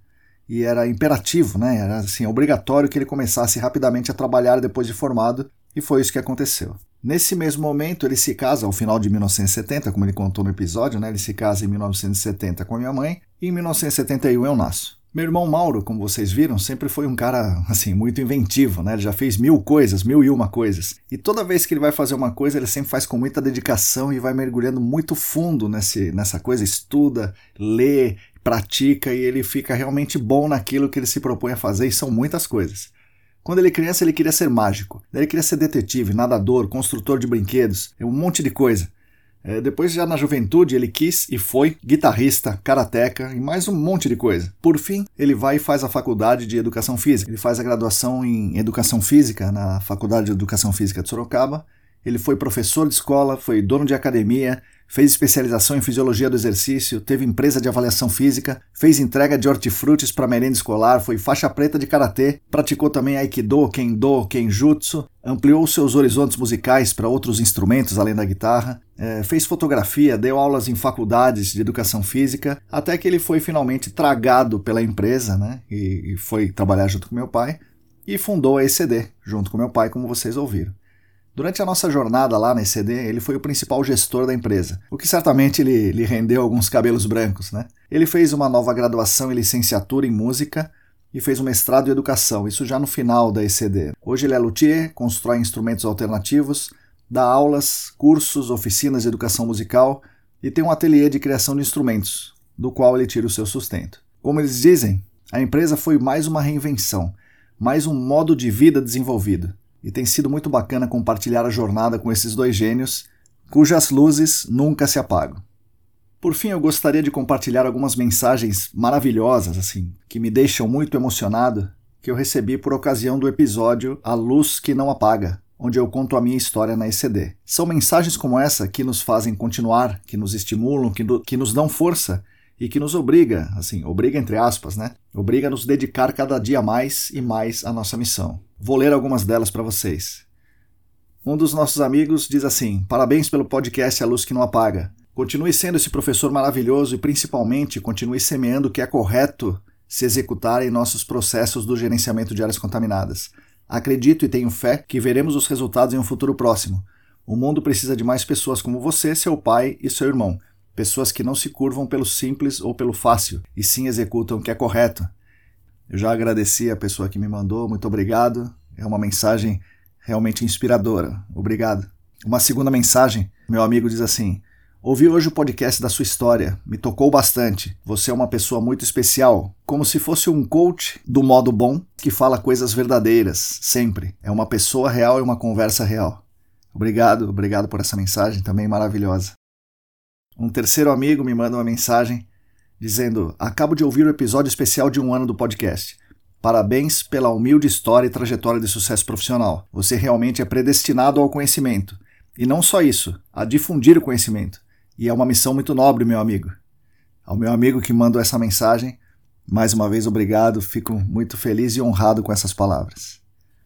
E era imperativo, né? Era assim, obrigatório que ele começasse rapidamente a trabalhar depois de formado, e foi isso que aconteceu. Nesse mesmo momento, ele se casa ao final de 1970, como ele contou no episódio, né? Ele se casa em 1970 com a minha mãe e em 1971 eu nasço. Meu irmão Mauro, como vocês viram, sempre foi um cara *laughs* assim muito inventivo, né? Ele já fez mil coisas, mil e uma coisas. E toda vez que ele vai fazer uma coisa, ele sempre faz com muita dedicação e vai mergulhando muito fundo nesse, nessa coisa, estuda, lê, pratica e ele fica realmente bom naquilo que ele se propõe a fazer, e são muitas coisas. Quando ele é criança, ele queria ser mágico. Daí ele queria ser detetive, nadador, construtor de brinquedos, um monte de coisa. É, depois, já na juventude, ele quis e foi guitarrista, karateca e mais um monte de coisa. Por fim, ele vai e faz a faculdade de Educação Física. Ele faz a graduação em Educação Física na Faculdade de Educação Física de Sorocaba. Ele foi professor de escola, foi dono de academia, fez especialização em fisiologia do exercício, teve empresa de avaliação física, fez entrega de hortifrutis para merenda escolar, foi faixa preta de karatê, praticou também aikido, kendo, kenjutsu, ampliou seus horizontes musicais para outros instrumentos além da guitarra, é, fez fotografia, deu aulas em faculdades de educação física, até que ele foi finalmente tragado pela empresa, né? E, e foi trabalhar junto com meu pai e fundou a ECD junto com meu pai, como vocês ouviram. Durante a nossa jornada lá na ECD, ele foi o principal gestor da empresa, o que certamente lhe, lhe rendeu alguns cabelos brancos, né? Ele fez uma nova graduação e licenciatura em música e fez um mestrado em educação, isso já no final da ECD. Hoje ele é luthier, constrói instrumentos alternativos, dá aulas, cursos, oficinas de educação musical e tem um ateliê de criação de instrumentos, do qual ele tira o seu sustento. Como eles dizem, a empresa foi mais uma reinvenção, mais um modo de vida desenvolvido e tem sido muito bacana compartilhar a jornada com esses dois gênios, cujas luzes nunca se apagam. Por fim, eu gostaria de compartilhar algumas mensagens maravilhosas, assim, que me deixam muito emocionado, que eu recebi por ocasião do episódio A Luz que Não Apaga, onde eu conto a minha história na ECD. São mensagens como essa que nos fazem continuar, que nos estimulam, que, do, que nos dão força e que nos obriga, assim, obriga entre aspas, né? Obriga a nos dedicar cada dia mais e mais à nossa missão. Vou ler algumas delas para vocês. Um dos nossos amigos diz assim: Parabéns pelo podcast A Luz que Não Apaga. Continue sendo esse professor maravilhoso e principalmente continue semeando o que é correto se executar em nossos processos do gerenciamento de áreas contaminadas. Acredito e tenho fé que veremos os resultados em um futuro próximo. O mundo precisa de mais pessoas como você, seu pai e seu irmão. Pessoas que não se curvam pelo simples ou pelo fácil, e sim executam o que é correto. Eu já agradeci a pessoa que me mandou, muito obrigado. É uma mensagem realmente inspiradora. Obrigado. Uma segunda mensagem, meu amigo diz assim: Ouvi hoje o podcast da sua história, me tocou bastante. Você é uma pessoa muito especial, como se fosse um coach do modo bom que fala coisas verdadeiras, sempre. É uma pessoa real e uma conversa real. Obrigado, obrigado por essa mensagem também maravilhosa. Um terceiro amigo me manda uma mensagem dizendo: Acabo de ouvir o episódio especial de um ano do podcast. Parabéns pela humilde história e trajetória de sucesso profissional. Você realmente é predestinado ao conhecimento. E não só isso, a difundir o conhecimento. E é uma missão muito nobre, meu amigo. Ao meu amigo que mandou essa mensagem, mais uma vez obrigado, fico muito feliz e honrado com essas palavras.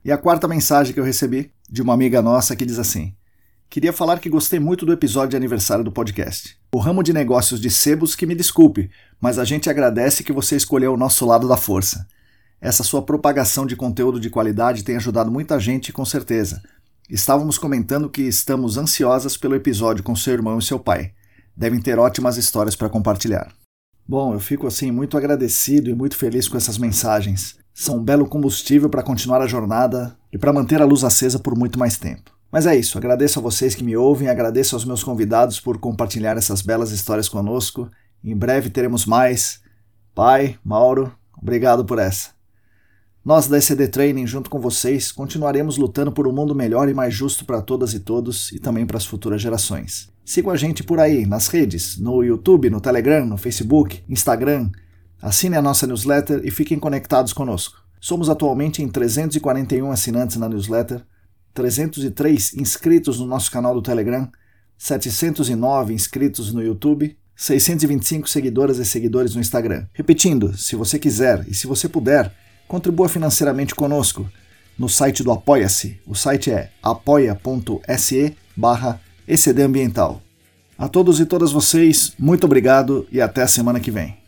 E a quarta mensagem que eu recebi de uma amiga nossa que diz assim: Queria falar que gostei muito do episódio de aniversário do podcast. O ramo de negócios de sebos que me desculpe, mas a gente agradece que você escolheu o nosso lado da força. Essa sua propagação de conteúdo de qualidade tem ajudado muita gente, com certeza. Estávamos comentando que estamos ansiosas pelo episódio com seu irmão e seu pai. Devem ter ótimas histórias para compartilhar. Bom, eu fico assim muito agradecido e muito feliz com essas mensagens. São um belo combustível para continuar a jornada e para manter a luz acesa por muito mais tempo. Mas é isso, agradeço a vocês que me ouvem, agradeço aos meus convidados por compartilhar essas belas histórias conosco. Em breve teremos mais. Pai, Mauro, obrigado por essa. Nós da ECD Training, junto com vocês, continuaremos lutando por um mundo melhor e mais justo para todas e todos e também para as futuras gerações. Sigam a gente por aí, nas redes, no YouTube, no Telegram, no Facebook, Instagram. Assine a nossa newsletter e fiquem conectados conosco. Somos atualmente em 341 assinantes na newsletter 303 inscritos no nosso canal do Telegram, 709 inscritos no YouTube, 625 seguidoras e seguidores no Instagram. Repetindo, se você quiser e se você puder, contribua financeiramente conosco no site do Apoia-se. O site é apoia.se barra A todos e todas vocês, muito obrigado e até a semana que vem.